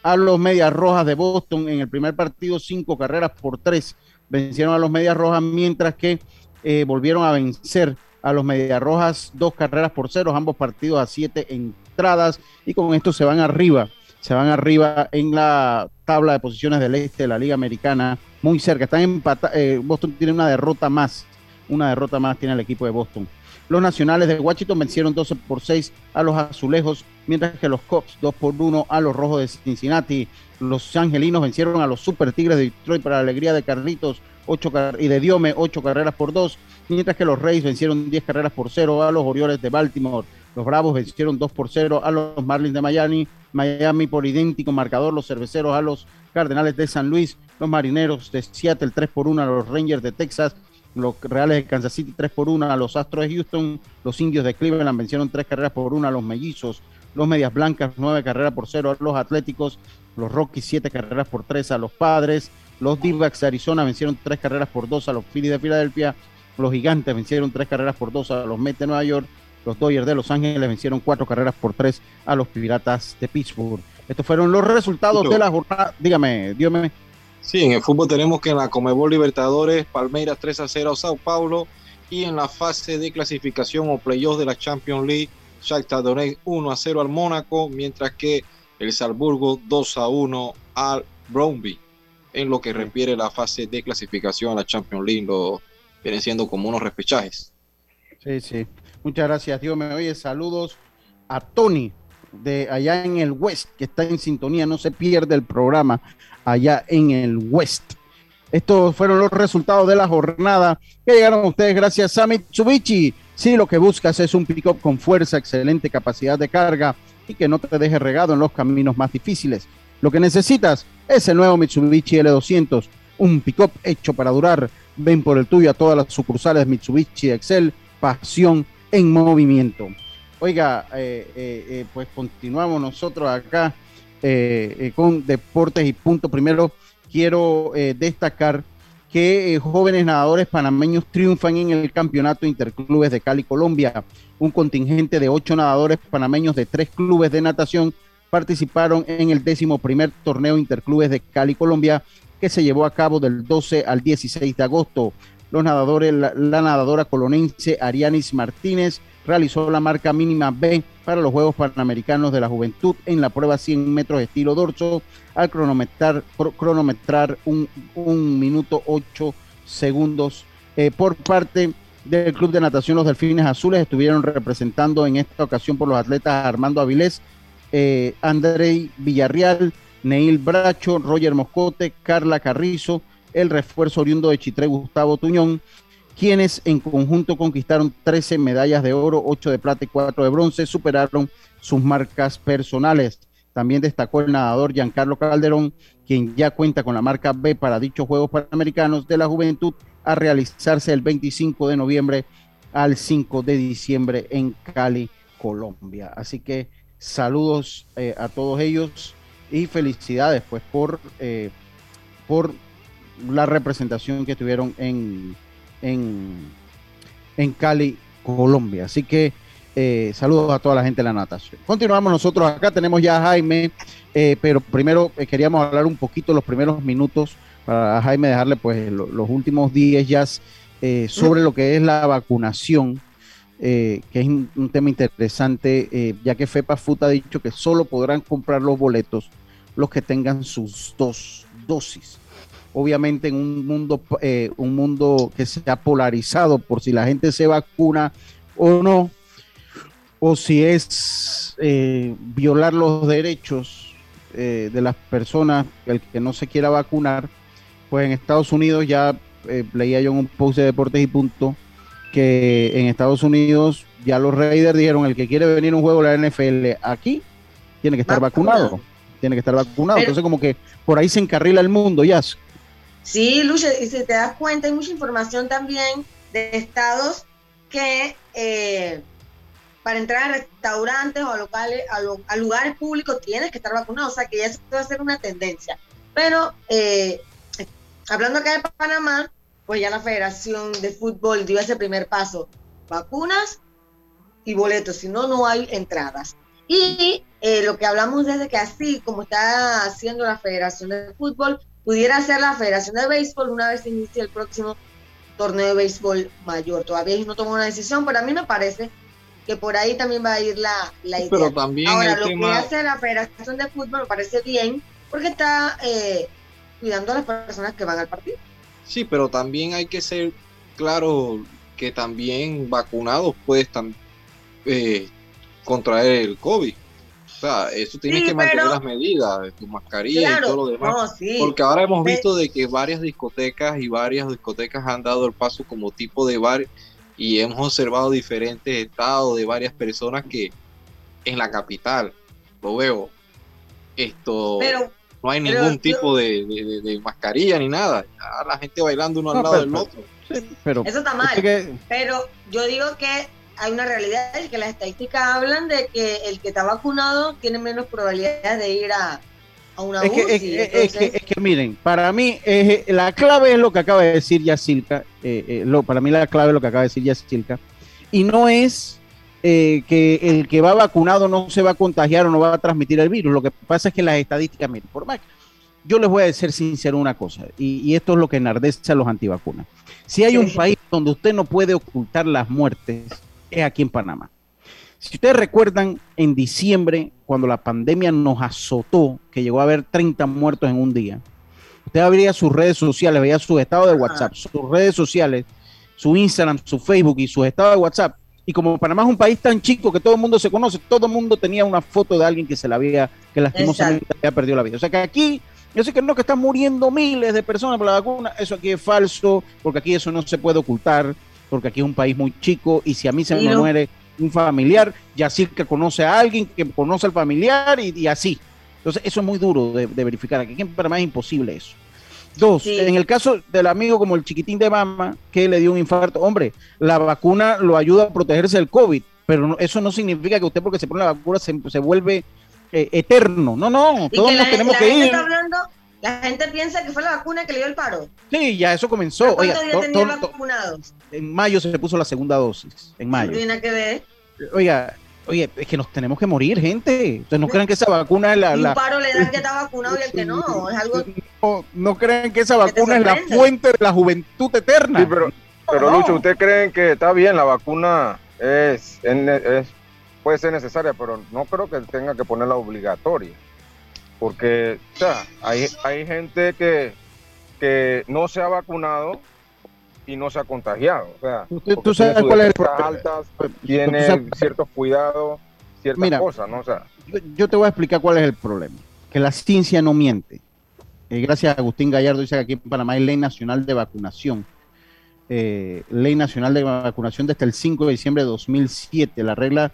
a los Medias Rojas de Boston en el primer partido, cinco carreras por tres. Vencieron a los Medias Rojas, mientras que eh, volvieron a vencer a los Medias Rojas dos carreras por cero, ambos partidos a siete entradas, y con esto se van arriba, se van arriba en la tabla de posiciones del este de la Liga Americana, muy cerca. Están empatados, eh, Boston tiene una derrota más, una derrota más tiene el equipo de Boston. Los nacionales de Washington vencieron 12 por 6 a los azulejos, mientras que los Cops 2 por 1 a los rojos de Cincinnati. Los angelinos vencieron a los Super Tigres de Detroit para la alegría de Carlitos y de Diome 8 carreras por 2, mientras que los Reyes vencieron 10 carreras por 0 a los Orioles de Baltimore. Los Bravos vencieron 2 por 0 a los Marlins de Miami, Miami por idéntico marcador, los Cerveceros a los Cardenales de San Luis, los Marineros de Seattle 3 por 1 a los Rangers de Texas, los Reales de Kansas City 3 por 1 a los Astros de Houston, los Indios de Cleveland vencieron 3 carreras por 1 a los Mellizos, los Medias Blancas 9 carreras por 0 a los Atléticos, los Rockies 7 carreras por 3 a los Padres, los d de Arizona vencieron 3 carreras por 2 a los Phillies de Filadelfia, los Gigantes vencieron 3 carreras por 2 a los Mets de Nueva York, los Dodgers de Los Ángeles vencieron 4 carreras por 3 a los Piratas de Pittsburgh. Estos fueron los resultados de la jornada. Dígame, dígame. Sí, en el fútbol tenemos que en la Comebol Libertadores, Palmeiras 3 a 0 a Sao Paulo y en la fase de clasificación o playoff de la Champions League, Shakhtar Donetsk 1 a 0 al Mónaco, mientras que el Salzburgo 2 a 1 al Bromby. En lo que refiere la fase de clasificación a la Champions League, lo vienen siendo como unos repechajes. Sí, sí. Muchas gracias, Dios me oye. Saludos a Tony de allá en el West, que está en sintonía, no se pierde el programa allá en el West. Estos fueron los resultados de la jornada que llegaron ustedes gracias a Mitsubishi. Si lo que buscas es un pick-up con fuerza, excelente capacidad de carga y que no te deje regado en los caminos más difíciles. Lo que necesitas es el nuevo Mitsubishi L200, un pick-up hecho para durar. Ven por el tuyo a todas las sucursales Mitsubishi Excel, pasión en movimiento. Oiga, eh, eh, eh, pues continuamos nosotros acá con deportes y punto. Primero quiero destacar que jóvenes nadadores panameños triunfan en el campeonato interclubes de Cali, Colombia. Un contingente de ocho nadadores panameños de tres clubes de natación participaron en el décimo primer torneo interclubes de Cali, Colombia, que se llevó a cabo del 12 al 16 de agosto. Los nadadores, la, nadadora colonense Arianis Martínez realizó la marca mínima B para los Juegos Panamericanos de la Juventud en la prueba 100 metros estilo dorso al cronometrar, cronometrar un, minuto 8 segundos. Eh, por parte del Club de Natación Los Delfines Azules estuvieron representando en esta ocasión por los atletas Armando Avilés, eh, Andrei Villarreal, Neil Bracho, Roger Moscote, Carla Carrizo, el refuerzo oriundo de Chitré Gustavo Tuñón, quienes en conjunto conquistaron 13 medallas de oro, 8 de plata y 4 de bronce, superaron sus marcas personales. También destacó el nadador Giancarlo Calderón, quien ya cuenta con la marca B para dichos Juegos Panamericanos de la Juventud a realizarse el 25 de noviembre al 5 de diciembre en Cali, Colombia. Así que saludos eh, a todos ellos y felicidades pues por, eh, por la representación que tuvieron en, en, en Cali, Colombia. Así que eh, saludos a toda la gente de la natación. Continuamos nosotros acá, tenemos ya a Jaime, eh, pero primero eh, queríamos hablar un poquito los primeros minutos para Jaime dejarle pues los últimos días sobre lo que es la vacunación. que es un, tema interesante, ya que FEPA FUT ha dicho que solo podrán comprar los boletos los que tengan sus dos dosis obviamente en un mundo, eh, un mundo que se ha polarizado por si la gente se vacuna o no, o si es eh, violar los derechos eh, de las personas, el que no se quiera vacunar, pues en Estados Unidos ya leía yo en un post de Deportes y Punto que en Estados Unidos ya los Raiders dijeron el que quiere venir a un juego de la NFL aquí tiene que estar vacunado. Tiene que estar vacunado. Entonces como que por ahí se encarrila el mundo, ya. Sí, Lucha, y si te das cuenta, hay mucha información también de estados que eh, para entrar a restaurantes o a locales, a, lugares públicos tienes que estar vacunado, o sea que ya eso va a ser una tendencia. Pero eh, hablando acá de Panamá, pues ya la Federación de Fútbol dio ese primer paso, vacunas y boletos, si no, no hay entradas. Y eh, lo que hablamos desde que así como está haciendo la Federación de Fútbol, pudiera ser la Federación de Béisbol una vez inicie el próximo torneo de béisbol mayor. Todavía no tomó una decisión, pero a mí me parece que por ahí también va a ir la, la idea. Pero también Ahora, lo que hace la Federación de Fútbol me parece bien, porque está eh, cuidando a las personas que van al partido. Sí, pero también hay que ser claro que también vacunados puedes eh, contraer el COVID. O sea, eso tienes que mantener las medidas de tu mascarilla y todo lo demás. Porque ahora hemos visto de que varias discotecas y varias discotecas han dado el paso como tipo de bar y hemos observado diferentes estados de varias personas que en la capital, lo veo, esto no hay ningún tipo de, mascarilla ni nada. la gente bailando uno al lado del otro. pero, Eso está mal. Pero yo digo que hay una realidad y que las estadísticas hablan de que el que está vacunado tiene menos probabilidades de ir a, a una es que, es, que, miren, para mí la clave es lo que acaba de decir Yacilca, eh, eh, lo, para mí la clave es lo que acaba de decir Yacilca, y no es eh, que el que va vacunado no se va a contagiar o no va a transmitir el virus, lo que pasa es que las estadísticas, miren, por más yo les voy a decir sincero una cosa, y, y esto es lo que enardece a los antivacunas. Si hay un país donde usted no puede ocultar las muertes, es aquí en Panamá. Si ustedes recuerdan, en diciembre, cuando la pandemia nos azotó, que llegó a haber 30 muertos en un día, usted abría sus redes sociales, veía su estado de WhatsApp, sus redes sociales, su Instagram, su Facebook y su estado de WhatsApp. Y como Panamá es un país tan chico que todo el mundo se conoce, todo el mundo tenía una foto de alguien que se la había, que lastimosamente había perdido la vida. O sea que aquí, yo sé que no, que están muriendo miles de personas por la vacuna, eso aquí es falso, porque aquí eso no se puede ocultar porque aquí es un país muy chico y si a mí se me muere un familiar, ya sí que conoce a alguien que conoce al familiar y, así. Entonces, eso es muy duro de, verificar. Aquí en Panamá es imposible eso. Dos, en el caso del amigo como el chiquitín de mama que le dio un infarto, hombre, la vacuna lo ayuda a protegerse del COVID, pero eso no significa que usted porque se pone la vacuna se, se vuelve eh, eterno. No, no, todos nos tenemos que ir. La gente piensa que fue la vacuna que le dio el paro. Sí, ya eso comenzó. ¿Cuántos días vacunados? En mayo se puso la segunda dosis. En mayo. No tiene que ver. Oiga, oye, es que nos tenemos que morir, gente. Ustedes no creen que esa vacuna es la. Un paro le dan que está vacunado y el que no. Es algo. No, no creen que esa vacuna es la fuente de la juventud eterna. Sí, pero, pero Lucho, ¿ustedes creen que está bien la vacuna? Es, es, puede ser necesaria, pero no creo que tenga que ponerla obligatoria porque o sea, hay, hay gente que, que no se ha vacunado y no se ha contagiado. O sea, ¿Tú, sabes cuál es el problema? altas, tiene ciertos cuidados, ciertas cosas, ¿no? O sea, yo, te voy a explicar cuál es el problema. Que la ciencia no miente. Eh, gracias a Agustín Gallardo, dice que aquí en Panamá hay ley nacional de vacunación. Eh, ley nacional de vacunación desde el 5 de diciembre de 2007. La regla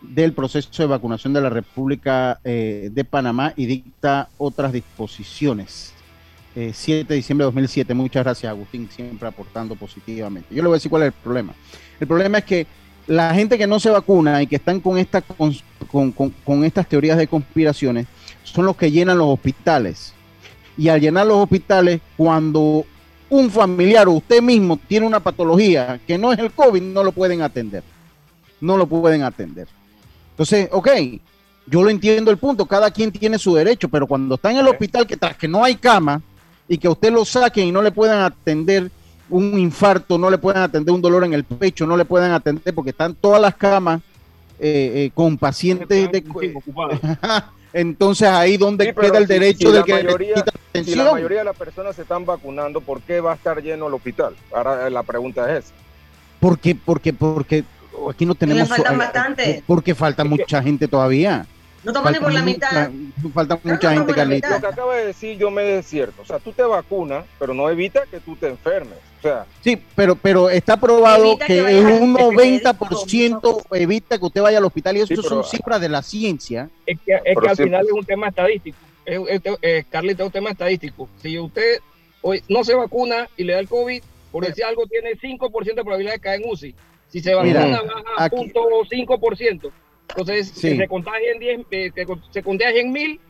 del proceso de vacunación de la República eh, de Panamá y dicta otras disposiciones. 7 eh, de diciembre de 2007. Muchas gracias, Agustín, siempre aportando positivamente. Yo le voy a decir cuál es el problema. El problema es que la gente que no se vacuna y que están con, esta, con estas teorías de conspiraciones son los que llenan los hospitales. Y al llenar los hospitales, cuando un familiar o usted mismo tiene una patología que no es el COVID, no lo pueden atender. No lo pueden atender. Entonces, ok, yo lo entiendo el punto, cada quien tiene su derecho, pero cuando está en el hospital que tras que no hay cama y que usted lo saquen y no le puedan atender un infarto, no le puedan atender un dolor en el pecho, no le puedan atender porque están todas las camas eh, eh, con pacientes de, entonces ahí donde queda el derecho de que mayoría, si la mayoría de las personas se están vacunando, ¿por qué va a estar lleno el hospital? Ahora la pregunta es esa. Porque, porque, porque aquí no tenemos. bastante. Porque falta mucha gente todavía. No estamos ni por la mitad. Falta mucha gente, Carlito. Lo que acaba de decir yo me es cierto. O sea, tú te vacunas, pero no evita que tú te enfermes. O sea, sí, pero, pero está probado que, un 90% evita que usted vaya al hospital y eso son cifras de la ciencia. Es que, es que al final es un tema estadístico. Es, es, es, Carlito, es un tema estadístico. Si usted hoy no se vacuna y le da el COVID, por decir algo, tiene 5% de probabilidad de caer en UCI. Si se vacuna, baja a punto 5%. Entonces, si se contagian 10, eh, se contagian 1000,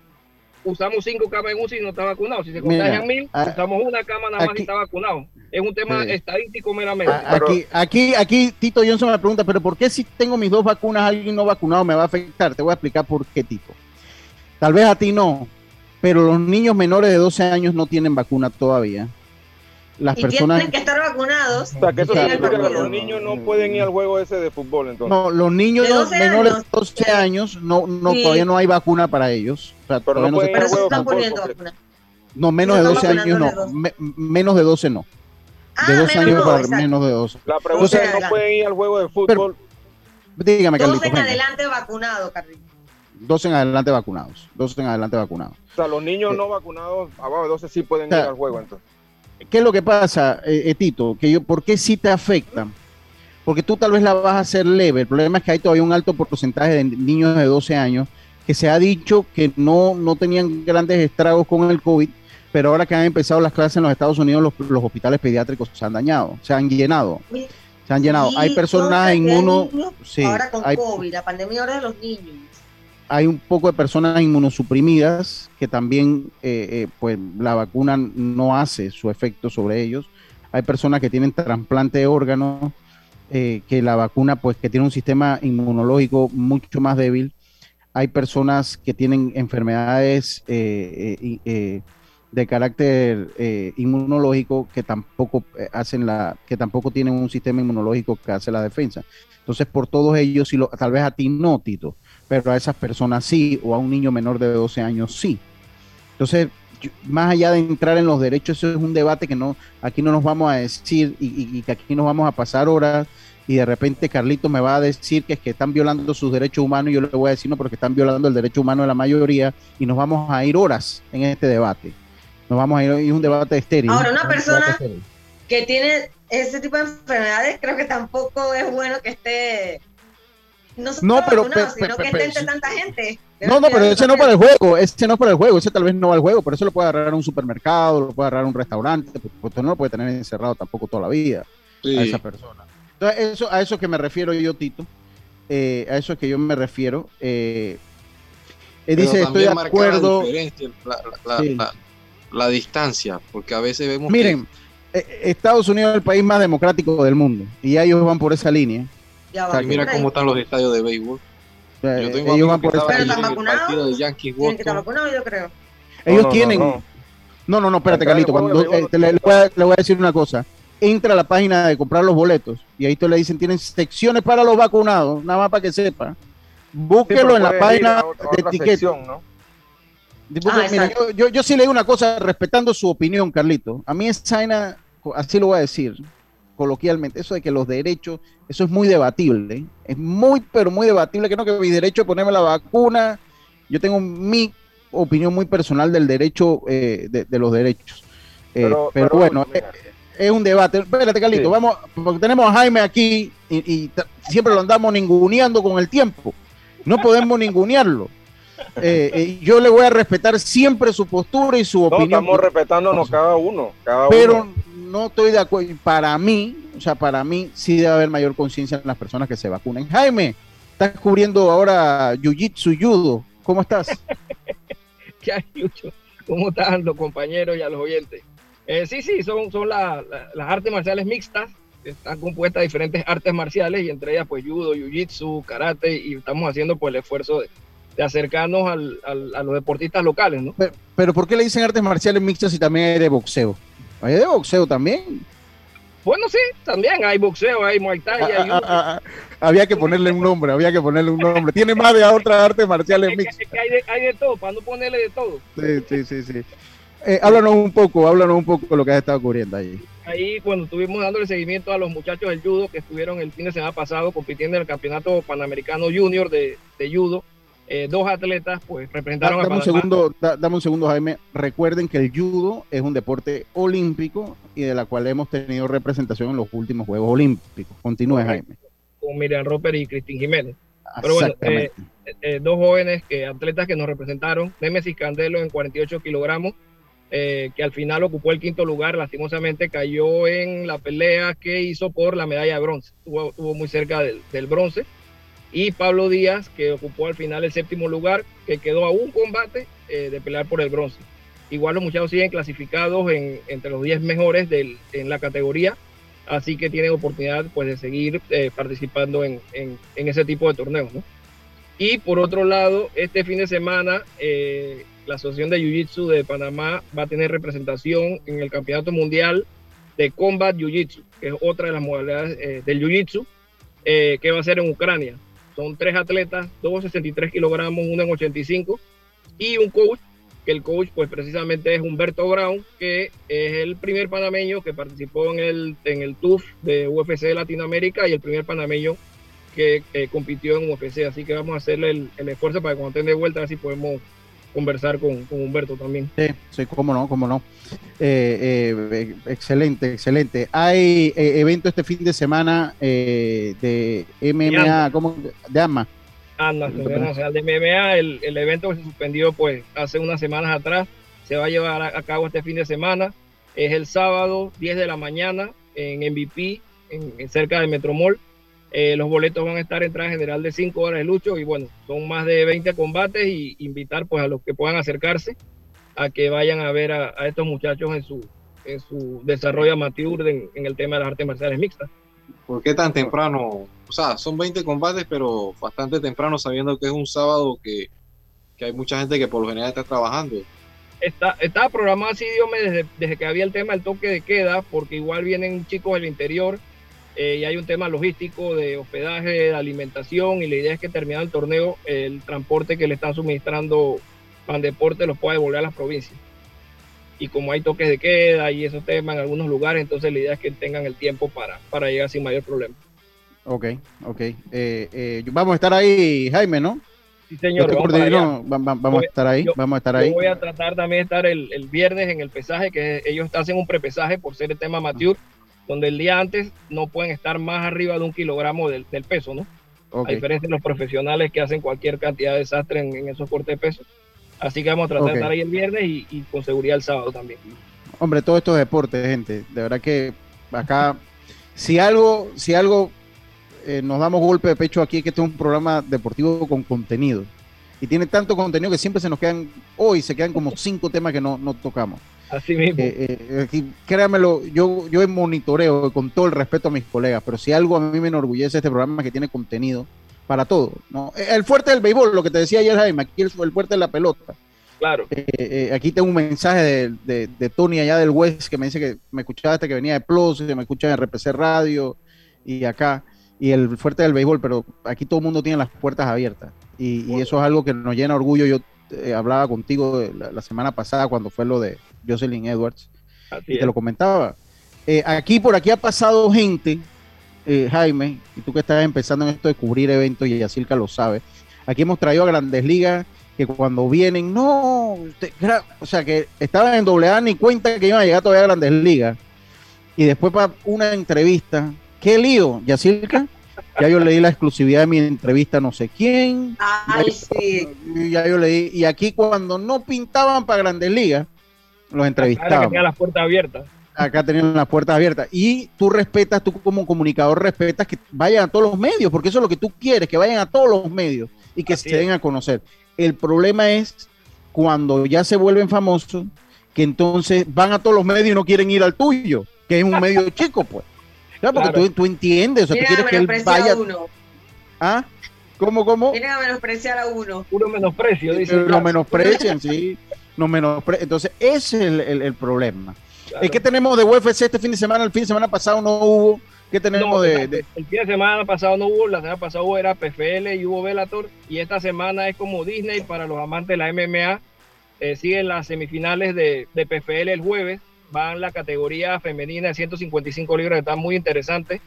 usamos 5 camas en UCI y no está vacunado. Si se contagian 1000, usamos una cama nada más y está vacunado. Es un tema estadístico meramente. Aquí, aquí, aquí Tito Johnson me pregunta, pero ¿por qué si tengo mis dos vacunas alguien no vacunado me va a afectar? Te voy a explicar por qué, Tito. Tal vez a ti no, pero los niños menores de 12 años no tienen vacuna todavía. Las y personas tienen que estar vacunados. O sea, que eso significa que los niños no pueden ir al juego ese de fútbol, entonces. No, los niños menores de 12 años no, no todavía no hay vacuna para ellos. O sea, pero no, no, se pero se están poniendo vacuna. no menos de 12 años no, me, menos de 12 no. Ah, de 12 años para exacto. menos de 12. La pregunta es que no pueden ir al juego de fútbol. Pero, dígame, Carlitos. 12 en adelante vacunados, Carlitos. 12 en adelante vacunados. 12 en adelante vacunados. O sea, los niños eh, no vacunados abajo de 12 sí pueden o sea, ir al juego entonces. ¿Qué es lo que pasa, eh, Tito? Que yo, ¿Por qué sí te afecta? Porque tú tal vez la vas a hacer leve. El problema es que hay todavía un alto porcentaje de niños de 12 años que se ha dicho que no, no tenían grandes estragos con el COVID, pero ahora que han empezado las clases en los Estados Unidos, los, los hospitales pediátricos se han dañado, se han llenado. Se han llenado. Sí, hay personas inmuno. Sí, ahora con hay, COVID, la pandemia ahora de los niños hay un poco de personas inmunosuprimidas que también, eh, eh, pues la vacuna no hace su efecto sobre ellos. Hay personas que tienen trasplante de órganos, eh, que la vacuna, pues que tiene un sistema inmunológico mucho más débil. Hay personas que tienen enfermedades de carácter inmunológico que tampoco hacen la, que tampoco tienen un sistema inmunológico que hace la defensa. Entonces, por todos ellos, si lo, tal vez a ti no, Tito, pero a esas personas sí, o a un niño menor de 12 años sí. Entonces, más allá de entrar en los derechos, eso es un debate que no, aquí no nos vamos a decir y, que aquí nos vamos a pasar horas y de repente Carlito me va a decir que es que están violando sus derechos humanos y yo le voy a decir no, porque están violando el derecho humano de la mayoría y nos vamos a ir horas en este debate. Nos vamos a ir, es un debate estéril. Ahora, una persona que tiene ese tipo de enfermedades, creo que tampoco es bueno que esté no, no pero, pero, sino que esté entre tanta gente. No, no, pero ese no para el juego, ese no para el juego, ese tal vez no va al juego, por eso lo puede agarrar a un supermercado, lo puede agarrar a un restaurante, porque no lo puede tener encerrado tampoco toda la vida sí. a esa persona. Entonces, eso, a eso que me refiero yo, Tito, eh, a eso que yo me refiero. Eh, eh dice, estoy de acuerdo. La, la, sí. la, distancia, porque a veces vemos. Miren, que... Eh, Estados Unidos es el país más democrático del mundo y ellos van por esa línea. Ya va, y mira cómo están los estadios de béisbol. Eh, yo tengo ellos van por pero están vacunados. Tienen que estar vacunados, yo creo. Ellos no, tienen. No, no, no, no, espérate, Carlito. Cuando, eh, le, le, voy a, le, voy a, decir una cosa. Entra a la página de comprar los boletos y ahí te le dicen tienen secciones para los vacunados, nada más para que sepa. Búsquelo sí, en la página de etiqueta. ¿no? Ah, mira, yo, yo, yo, sí le digo una cosa respetando su opinión, Carlito. A mí esa vaina, así lo voy a decir coloquialmente, eso de que los derechos, eso es muy debatible, ¿eh? es muy, pero muy debatible, que no, que mi derecho de ponerme la vacuna, yo tengo mi opinión muy personal del derecho, eh, de, de, los derechos. Eh, pero, pero, pero, bueno, es, es, un debate. Espérate, Carlito, sí. vamos, porque tenemos a Jaime aquí y, y siempre lo andamos ninguneando con el tiempo. No podemos ningunearlo. Eh, yo le voy a respetar siempre su postura y su no, opinión. Estamos respetándonos cada uno. Cada pero uno no estoy de acuerdo. Para mí, o sea, para mí sí debe haber mayor conciencia en las personas que se vacunen. Jaime, estás cubriendo ahora Jiu-Jitsu, Judo. ¿Cómo estás? ¿Qué hay, Lucho? ¿Cómo están los compañeros y a los oyentes? Eh, sí, sí, son, son la, la, las artes marciales mixtas. Están compuestas de diferentes artes marciales y entre ellas pues judo, jiu-jitsu, karate y estamos haciendo pues el esfuerzo de, de acercarnos al, al, a los deportistas locales, ¿no? Pero, pero, ¿por qué le dicen artes marciales mixtas si también hay de boxeo? Hay de boxeo también. Bueno, sí, también hay boxeo, hay muay thai. Hay ah, ah, ah, había que ponerle un nombre, había que ponerle un nombre. Tiene más de otras artes marciales mixtas. Es que hay, de, hay de todo, para no ponerle de todo. Sí, sí, sí. sí. Eh, háblanos un poco, háblanos un poco de lo que has estado ocurriendo ahí. Ahí, cuando estuvimos dándole seguimiento a los muchachos del judo que estuvieron el fin de semana pasado compitiendo en el campeonato panamericano junior de, de judo, eh, dos atletas pues representaron da, dame a. Un segundo, da, dame un segundo, Jaime. Recuerden que el judo es un deporte olímpico y de la cual hemos tenido representación en los últimos Juegos Olímpicos. Continúe, Jaime. Con Miriam Roper y Cristín Jiménez. Pero bueno, eh, eh, dos jóvenes que, atletas que nos representaron, Nemesis Candelo en 48 kilogramos eh, que al final ocupó el quinto lugar, lastimosamente cayó en la pelea que hizo por la medalla de bronce, estuvo, muy cerca del, bronce. Y Pablo Díaz, que ocupó al final el séptimo lugar, que quedó a un combate eh, de pelear por el bronce. Igual los muchachos siguen clasificados en, entre los 10 mejores del, en la categoría, así que tienen oportunidad pues, de seguir eh, participando en, en, ese tipo de torneos. Y por otro lado, este fin de semana la Asociación de Jiu-Jitsu de Panamá va a tener representación en el Campeonato Mundial de Combat Jiu-Jitsu, que es otra de las modalidades eh, del Jiu-Jitsu, eh, que va a ser en Ucrania. Son tres atletas, dos 63 kilogramos, uno en 85, y un coach, que el coach pues precisamente es Humberto Brown, que es el primer panameño que participó en el, en el TUF de UFC de Latinoamérica y el primer panameño que compitió en UFC. Así que vamos a hacerle el, el esfuerzo para que cuando estén de vuelta, así podemos conversar con, Humberto también. Sí, sí, cómo no, cómo no. Eh, eh, excelente, excelente. Hay eh, evento este fin de semana de MMA, ¿cómo? De AMA. AMA, de MMA, el, el, evento que se suspendió pues hace unas semanas atrás, se va a llevar a, cabo este fin de semana. Es el sábado, 10 de la mañana, en MVP, en, cerca de Metromol. Eh, los boletos van a estar en entrada general de 5 horas de lucho y bueno, son más de 20 combates y invitar pues a los que puedan acercarse a que vayan a ver a, estos muchachos en su, en su desarrollo amateur en, el tema de las artes marciales mixtas. ¿Por qué tan temprano? O sea, son 20 combates, pero bastante temprano sabiendo que es un sábado que, que hay mucha gente que por lo general está trabajando. Está, estaba programado así, Dios desde, desde que había el tema del toque de queda, porque igual vienen chicos del interior eh, y hay un tema logístico de hospedaje, de alimentación y la idea es que terminado el torneo el transporte que le están suministrando Pan Deporte los pueda devolver a las provincias. Y como hay toques de queda y esos temas en algunos lugares, entonces la idea es que tengan el tiempo para, para llegar sin mayor problema. Ok, ok. Eh, eh, vamos a estar ahí, Jaime, ¿no? Sí, señor. Vamos, a estar ahí. vamos a estar ahí. voy a tratar también de estar el, el, viernes en el pesaje, que ellos hacen un prepesaje por ser el tema amateur donde el día antes no pueden estar más arriba de un kilogramo del, peso, ¿no? A diferencia de los profesionales que hacen cualquier cantidad de desastre en, esos cortes de peso. Así que vamos a tratar de estar ahí el viernes y, con seguridad el sábado también. Hombre, todo esto es deporte, gente. De verdad que acá, si algo, si algo eh, nos damos golpe de pecho aquí, es que este es un programa deportivo con contenido. Y tiene tanto contenido que siempre se nos quedan, hoy se quedan como cinco temas que no, no tocamos. Así mismo. Eh, eh, créamelo, yo, yo monitoreo con todo el respeto a mis colegas, pero si algo a mí me enorgullece este programa que tiene contenido para todo. ¿no? Eh, el fuerte del béisbol, lo que te decía ayer Jaime, aquí el, fuerte de la pelota. Claro. aquí tengo un mensaje de, Tony allá del West que me dice que me escuchaba que venía de Plus, que me escucha en RPC Radio y acá, y el fuerte del béisbol, pero aquí todo el mundo tiene las puertas abiertas. Y, y eso es algo que nos llena orgullo. Yo hablaba contigo la, semana pasada cuando fue lo de, Jocelyn Edwards. y te lo comentaba. Eh, aquí por aquí ha pasado gente, eh, Jaime, y tú que estás empezando en esto de cubrir eventos y Yacirca lo sabe. Aquí hemos traído a grandes ligas que cuando vienen, no, o sea, que estaban en doble A ni cuenta que iban a llegar todavía a grandes ligas. Y después para una entrevista, qué lío, Yacirca. Ya yo leí la exclusividad de mi entrevista no sé quién. Ay, sí. Ya yo leí. Y aquí cuando no pintaban para grandes ligas, los entrevistaban. Acá tenían las puertas abiertas. Acá tenían las puertas abiertas. Y tú respetas, tú como comunicador respetas que vayan a todos los medios, porque eso es lo que tú quieres, que vayan a todos los medios y que se den a conocer. El problema es cuando ya se vuelven famosos, que entonces van a todos los medios y no quieren ir al tuyo, que es un medio chico, pues. Claro, porque Tú, entiendes, o sea, tú quieres que él vaya. Uno. ¿Ah? ¿Cómo, cómo? Vienen a menospreciar a uno. Puro menosprecio, dice. Lo menosprecian, sí no menos Entonces, ese es el, problema. ¿Qué tenemos de UFC este fin de semana? El fin de semana pasado no hubo. ¿Qué tenemos de, El fin de semana pasado no hubo, la semana pasada hubo era PFL y hubo Bellator. Y esta semana es como Disney para los amantes de la MMA. Eh, siguen las semifinales de, de, PFL el jueves. Van la categoría femenina de 155 libras, está muy interesante.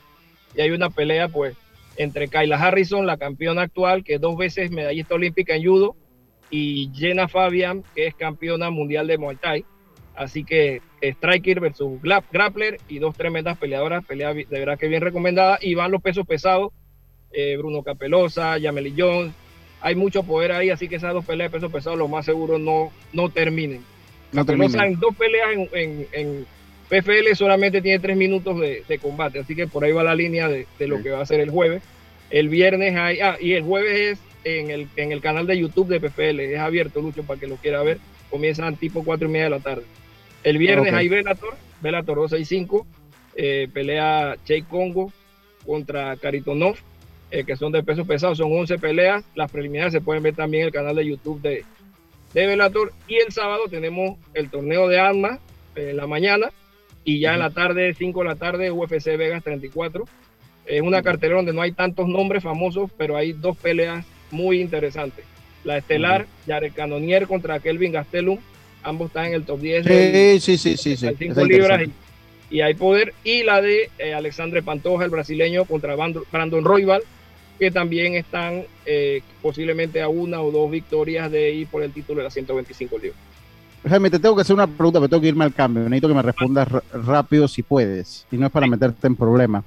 Y hay una pelea, pues, entre Kyla Harrison, la campeona actual, que dos veces medallista olímpica en judo, y Jenna Fabian, que es campeona mundial de Muay Thai. Así que Striker versus Grappler y dos tremendas peleadoras, pelea de verdad que bien recomendada. Y van los pesos pesados, eh, Bruno Capelosa, Yameli Jones. Hay mucho poder ahí, así que esas dos peleas de pesos pesados lo más seguro no, no terminen. Capelosa en dos peleas en, PFL solamente tiene tres minutos de, combate, así que por ahí va la línea de, lo que va a ser el jueves. El viernes hay, ah, y el jueves es en el, en el canal de YouTube de PFL, es abierto, Lucho, para que lo quiera ver. Comienzan tipo cuatro y media de la tarde. El viernes hay Velator, Velator 265, eh, pelea Che Congo contra Karitonov, eh, que son de peso pesado, son 11 peleas. Las preliminares se pueden ver también en el canal de YouTube de, de Velator. Y el sábado tenemos el torneo de armas en la mañana y ya en la tarde, 5 de la tarde, UFC Vegas 34. Es una cartelera donde no hay tantos nombres famosos, pero hay dos peleas muy interesantes. La estelar, Jared Canonier contra Kelvin Gastelum. Ambos están en el top 10. Sí, sí, sí, sí. sí 5 libras y, hay poder. Y la de eh, Alexandre Pantoja, el brasileño, contra Brandon Roybal, que también están eh, posiblemente a una o dos victorias de ir por el título de las 125 libras. Jaime, te tengo que hacer una pregunta, pero tengo que irme al cambio. Necesito que me respondas rápido si puedes, y no es para meterte en problema.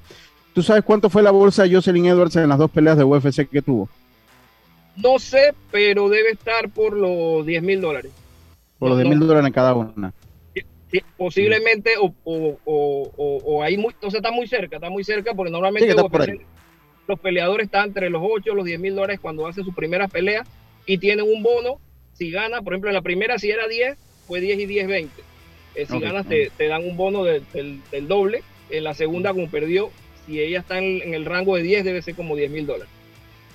¿Tú sabes cuánto fue la bolsa de Jocelyn Edwards en las dos peleas de UFC que tuvo? No sé, pero debe estar por los 10 mil dólares. Por los 10 mil dólares en cada una. posiblemente, o, o, o, o, ahí muy, entonces está muy cerca, está muy cerca, porque normalmente los peleadores están entre los 8 y los 10 mil dólares cuando hace su primera pelea y tienen un bono. Si gana, por ejemplo, en la primera, si era 10, fue 10 y 10, 20. Eh, si ganas, te, dan un bono del, del doble. En la segunda, como perdió, si ella está en, el rango de 10, debe ser como 10 mil dólares.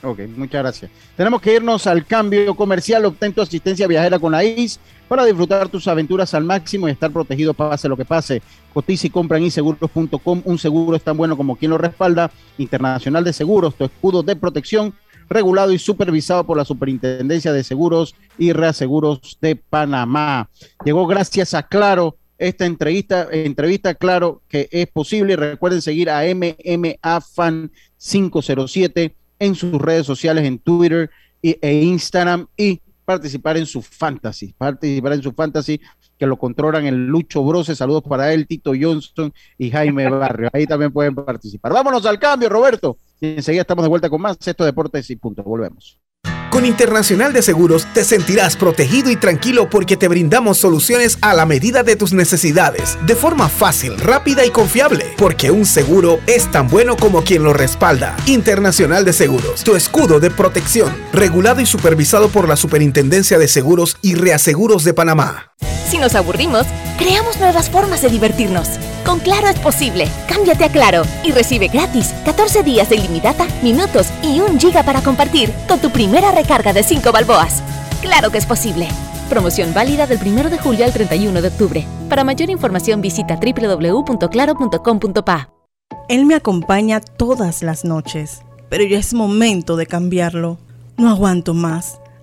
Ok, muchas gracias. Tenemos que irnos al cambio comercial. Obtén tu asistencia viajera con AIS para disfrutar tus aventuras al máximo y estar protegido pase lo que pase. Cotiza y compra en inseguros.com. Un seguro es tan bueno como quien lo respalda. Internacional de Seguros, tu escudo de protección, regulado y supervisado por la Superintendencia de Seguros y Reaseguros de Panamá. Llegó gracias a Claro esta entrevista, entrevista, claro que es posible. Recuerden seguir a MMA Fan 507 en sus redes sociales, en Twitter e Instagram y participar en su fantasy, participar en su fantasy que lo controlan el Lucho Brose. Saludos para él, Tito Johnson y Jaime Barrio. Ahí también pueden participar. Vámonos al cambio, Roberto. Y enseguida estamos de vuelta con más. Esto Deportes y punto. Volvemos. Con Internacional de Seguros te sentirás protegido y tranquilo porque te brindamos soluciones a la medida de tus necesidades, de forma fácil, rápida y confiable, porque un seguro es tan bueno como quien lo respalda. Internacional de Seguros, tu escudo de protección, regulado y supervisado por la Superintendencia de Seguros y Reaseguros de Panamá. Si nos aburrimos, creamos nuevas formas de divertirnos. Con Claro es posible. Cámbiate a Claro y recibe gratis 14 días de ilimitada, minutos y un giga para compartir con tu primera recarga de 5 balboas. Claro que es posible. Promoción válida del 1 de julio al 31 de octubre. Para mayor información visita www.claro.com.pa. Él me acompaña todas las noches, pero ya es momento de cambiarlo. No aguanto más.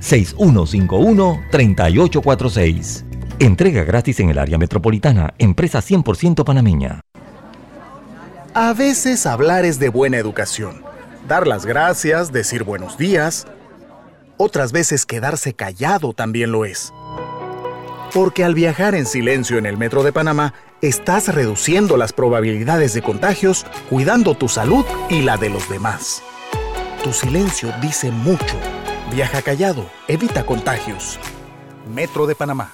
6151-3846. Entrega gratis en el área metropolitana. Empresa 100% panameña. A veces hablar es de buena educación. Dar las gracias, decir buenos días. Otras veces quedarse callado también lo es. Porque al viajar en silencio en el metro de Panamá, estás reduciendo las probabilidades de contagios, cuidando tu salud y la de los demás. Tu silencio dice mucho. Viaja callado, evita contagios. Metro de Panamá.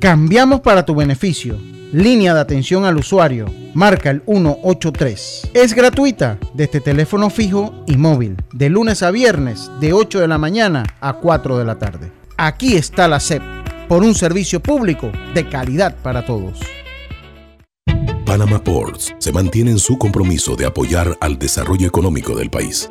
Cambiamos para tu beneficio. Línea de atención al usuario. Marca el 183. Es gratuita desde teléfono fijo y móvil. De lunes a viernes, de 8 de la mañana a 4 de la tarde. Aquí está la SEP. Por un servicio público de calidad para todos. Panama Ports se mantiene en su compromiso de apoyar al desarrollo económico del país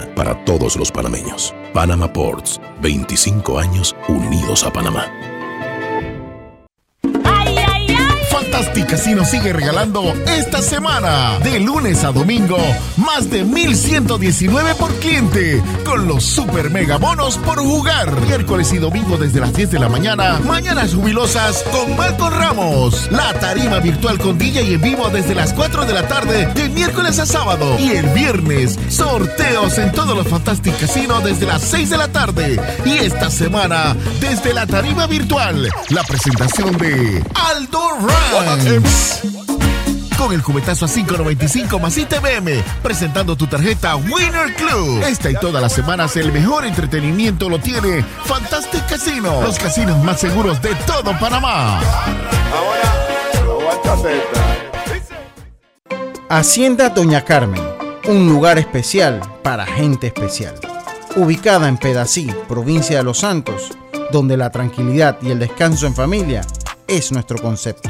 para todos los panameños. Panama Ports, 25 años unidos a Panamá. Casino sigue regalando esta semana, de lunes a domingo, más de 1119 por cliente, con los super mega bonos por jugar. Miércoles y domingo desde las 10 de la mañana, mañanas jubilosas con Marco Ramos. La tarima virtual con DJ y en vivo desde las 4 de la tarde, de miércoles a sábado. Y el viernes, sorteos en todos los Fantastic Casino desde las 6 de la tarde. Y esta semana, desde la tarima virtual, la presentación de Aldo Con el cubetazo a 5.95 más ITBM, presentando tu tarjeta Winner Club. Esta y todas las semanas el mejor entretenimiento lo tiene Fantastic Casino, los casinos más seguros de todo Panamá. Hacienda Doña Carmen, un lugar especial para gente especial. Ubicada en Pedací, provincia de Los Santos, donde la tranquilidad y el descanso en familia es nuestro concepto.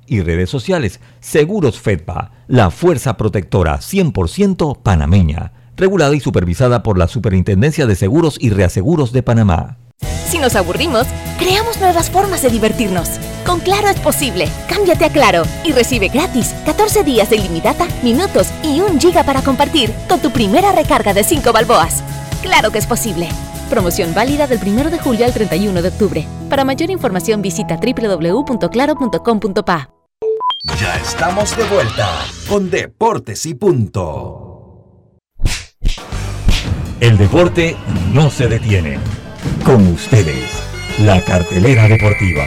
y redes sociales. Seguros Fedpa, la fuerza protectora 100% panameña, regulada y supervisada por la Superintendencia de Seguros y Reaseguros de Panamá. Si nos aburrimos, creamos nuevas formas de divertirnos. Con Claro es posible. Cámbiate a Claro y recibe gratis 14 días de ilimitada, minutos y un giga para compartir con tu primera recarga de 5 balboas. Claro que es posible. Promoción válida del 1 de julio al 31 de octubre. Para mayor información visita www.claro.com.pa. Ya estamos de vuelta con Deportes y Punto. El deporte no se detiene. Con ustedes, la cartelera deportiva.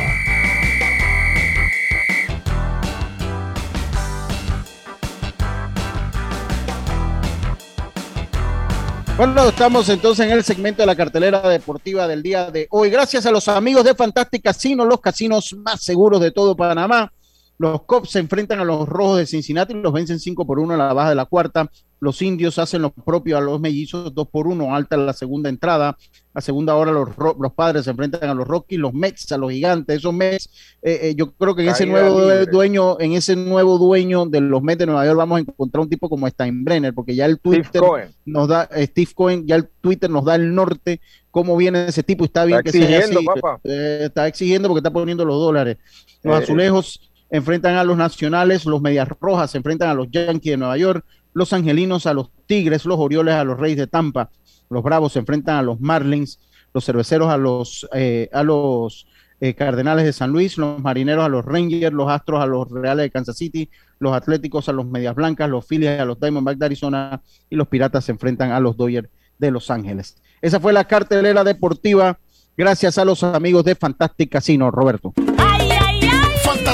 Bueno, estamos entonces en el segmento de la cartelera deportiva del día de hoy. Gracias a los amigos de Fantastic Casino, los casinos más seguros de todo Panamá. Los Cops se enfrentan a los Rojos de Cincinnati y los vencen 5 por 1 en la baja de la cuarta. Los indios hacen lo propio a los mellizos 2 por 1, alta la segunda entrada. A segunda hora los, los padres se enfrentan a los Rockies, los Mets a los gigantes. Esos Mets, eh, eh, yo creo que en ese nuevo dueño, en ese nuevo dueño de los Mets de Nueva York vamos a encontrar un tipo como Steinbrenner, porque ya el Twitter nos da, eh, Steve Cohen, ya el Twitter nos da el norte, cómo viene ese tipo, está bien está que exigiendo, sea así, papá. está exigiendo porque está poniendo los dólares. Los azulejos enfrentan a los nacionales, los medias rojas se enfrentan a los Yankees de Nueva York, los angelinos a los Tigres, los Orioles a los Reyes de Tampa, los Bravos se enfrentan a los Marlins, los Cerveceros a los, eh, a los eh, Cardenales de San Luis, los Marineros a los Rangers, los Astros a los Reales de Kansas City, los Atléticos a los Medias Blancas, los Phillies a los Diamondbacks de Arizona y los Piratas se enfrentan a los Dodgers de Los Ángeles. Esa fue la cartelera deportiva gracias a los amigos de Fantastic Casino, Roberto.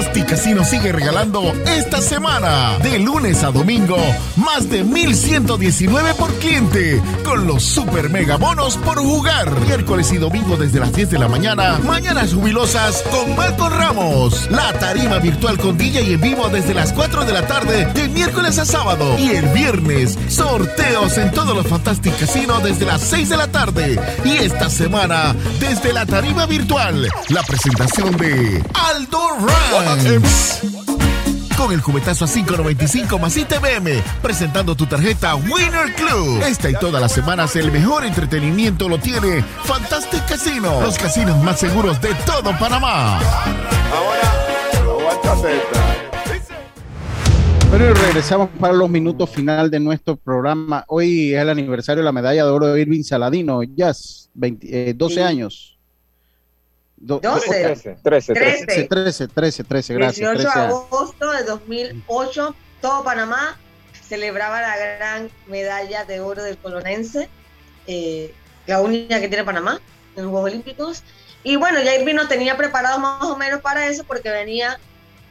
Fantastic Casino sigue regalando esta semana, de lunes a domingo, más de 1119 por cliente, con los super mega bonos por jugar. Miércoles y domingo desde las 10 de la mañana, mañanas jubilosas con Marco Ramos. La tarima virtual con DJ y en vivo desde las 4 de la tarde, de miércoles a sábado. Y el viernes, sorteos en todos los Fantastic Casino desde las 6 de la tarde. Y esta semana, desde la tarima virtual, la presentación de Aldo Rams. con el cubetazo a 5.95 más ITBM, presentando tu tarjeta Winner Club. Esta y todas las semanas el mejor entretenimiento lo tiene Fantastic Casino, los casinos más seguros de todo Panamá. Bueno, y regresamos para los minutos final de nuestro programa. Hoy es el aniversario de la medalla de oro de Irving Saladino, Jazz, 12 años. 12. 13, 13, 13, 13, 13, 13, gracias. 18 de agosto de 2008, todo Panamá celebraba la gran medalla de oro del colonense, eh, la única que tiene Panamá en los Juegos Olímpicos. Y bueno, ya nos tenía preparado más o menos para eso porque venía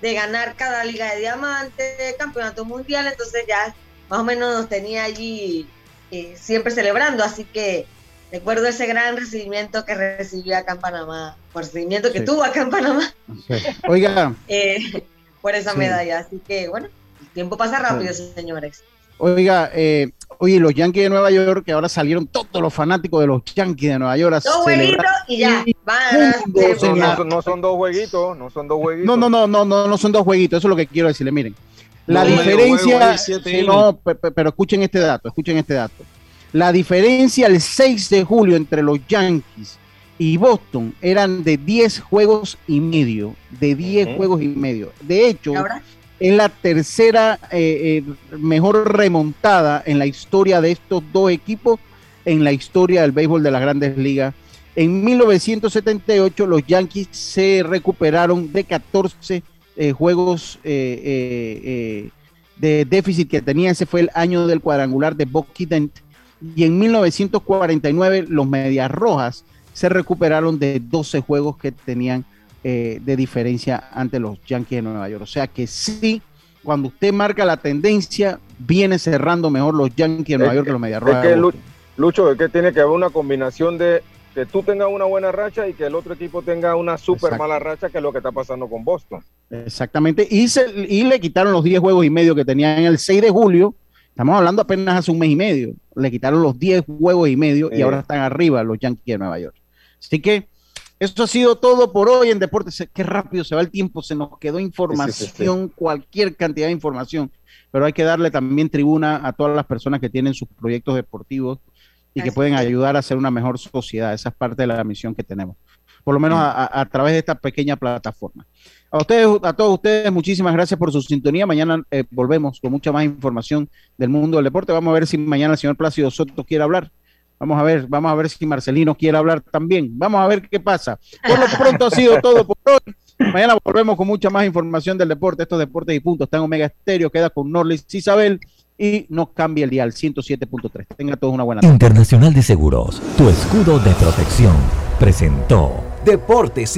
de ganar cada liga de diamante, campeonato mundial, entonces ya más o menos nos tenía allí eh, siempre celebrando, así que Recuerdo ese gran recibimiento que recibió acá en Panamá, por recibimiento que tuvo acá en Panamá. Oiga. Eh, por esa medalla. Así que, bueno, el tiempo pasa rápido, señores. Oiga, eh, oye, los Yankees de Nueva York, que ahora salieron todos los fanáticos de los Yankees de Nueva York. Dos jueguitos y ya. no, son dos jueguitos, no son dos jueguitos. No, no, no, no, no, no son dos jueguitos, eso es lo que quiero decirle. Miren, la diferencia, no, pero escuchen este dato, escuchen este dato. La diferencia el 6 de julio entre los Yankees y Boston eran de 10 juegos y medio, de 10 juegos y medio. De hecho, es la tercera eh, eh, mejor remontada en la historia de estos dos equipos, en la historia del béisbol de las grandes ligas. En 1978 los Yankees se recuperaron de 14 eh, juegos de déficit que tenían. Ese fue el año del cuadrangular de Bucky Dent y en 1949 los Medias Rojas se recuperaron de 12 juegos que tenían eh, de diferencia ante los Yankees de Nueva York. O sea que sí, cuando usted marca la tendencia, viene cerrando mejor los Yankees de Nueva York que los Medias Rojas. Es que, Lucho, es que tiene que haber una combinación de que tú tengas una buena racha y que el otro equipo tenga una súper mala racha, que es lo que está pasando con Boston. Exactamente. Y, y le quitaron los 10 juegos y medio que tenían el 6 de julio Estamos hablando apenas hace un mes y medio. Le quitaron los 10 huevos y medio y ahora están arriba los Yankees de Nueva York. Así que esto ha sido todo por hoy en Deportes. Qué rápido se va el tiempo, se nos quedó información, cualquier cantidad de información, pero hay que darle también tribuna a todas las personas que tienen sus proyectos deportivos y que pueden ayudar a hacer una mejor sociedad. Esa es parte de la misión que tenemos, por lo menos a través de esta pequeña plataforma. A ustedes, a todos ustedes, muchísimas gracias por su sintonía. Mañana eh, volvemos con mucha más información del mundo del deporte. Vamos a ver si mañana el señor Plácido Soto quiere hablar. Vamos a ver, vamos a ver si Marcelino quiere hablar también. Vamos a ver qué pasa. Por lo pronto ha sido todo por hoy. Mañana volvemos con mucha más información del deporte. Estos deportes y puntos están en Omega Estéreo. Queda con Norlis Isabel y nos cambia el día al 107.3. Tenga todos una buena tarde. Internacional de Seguros, tu escudo de protección, presentó Deportes y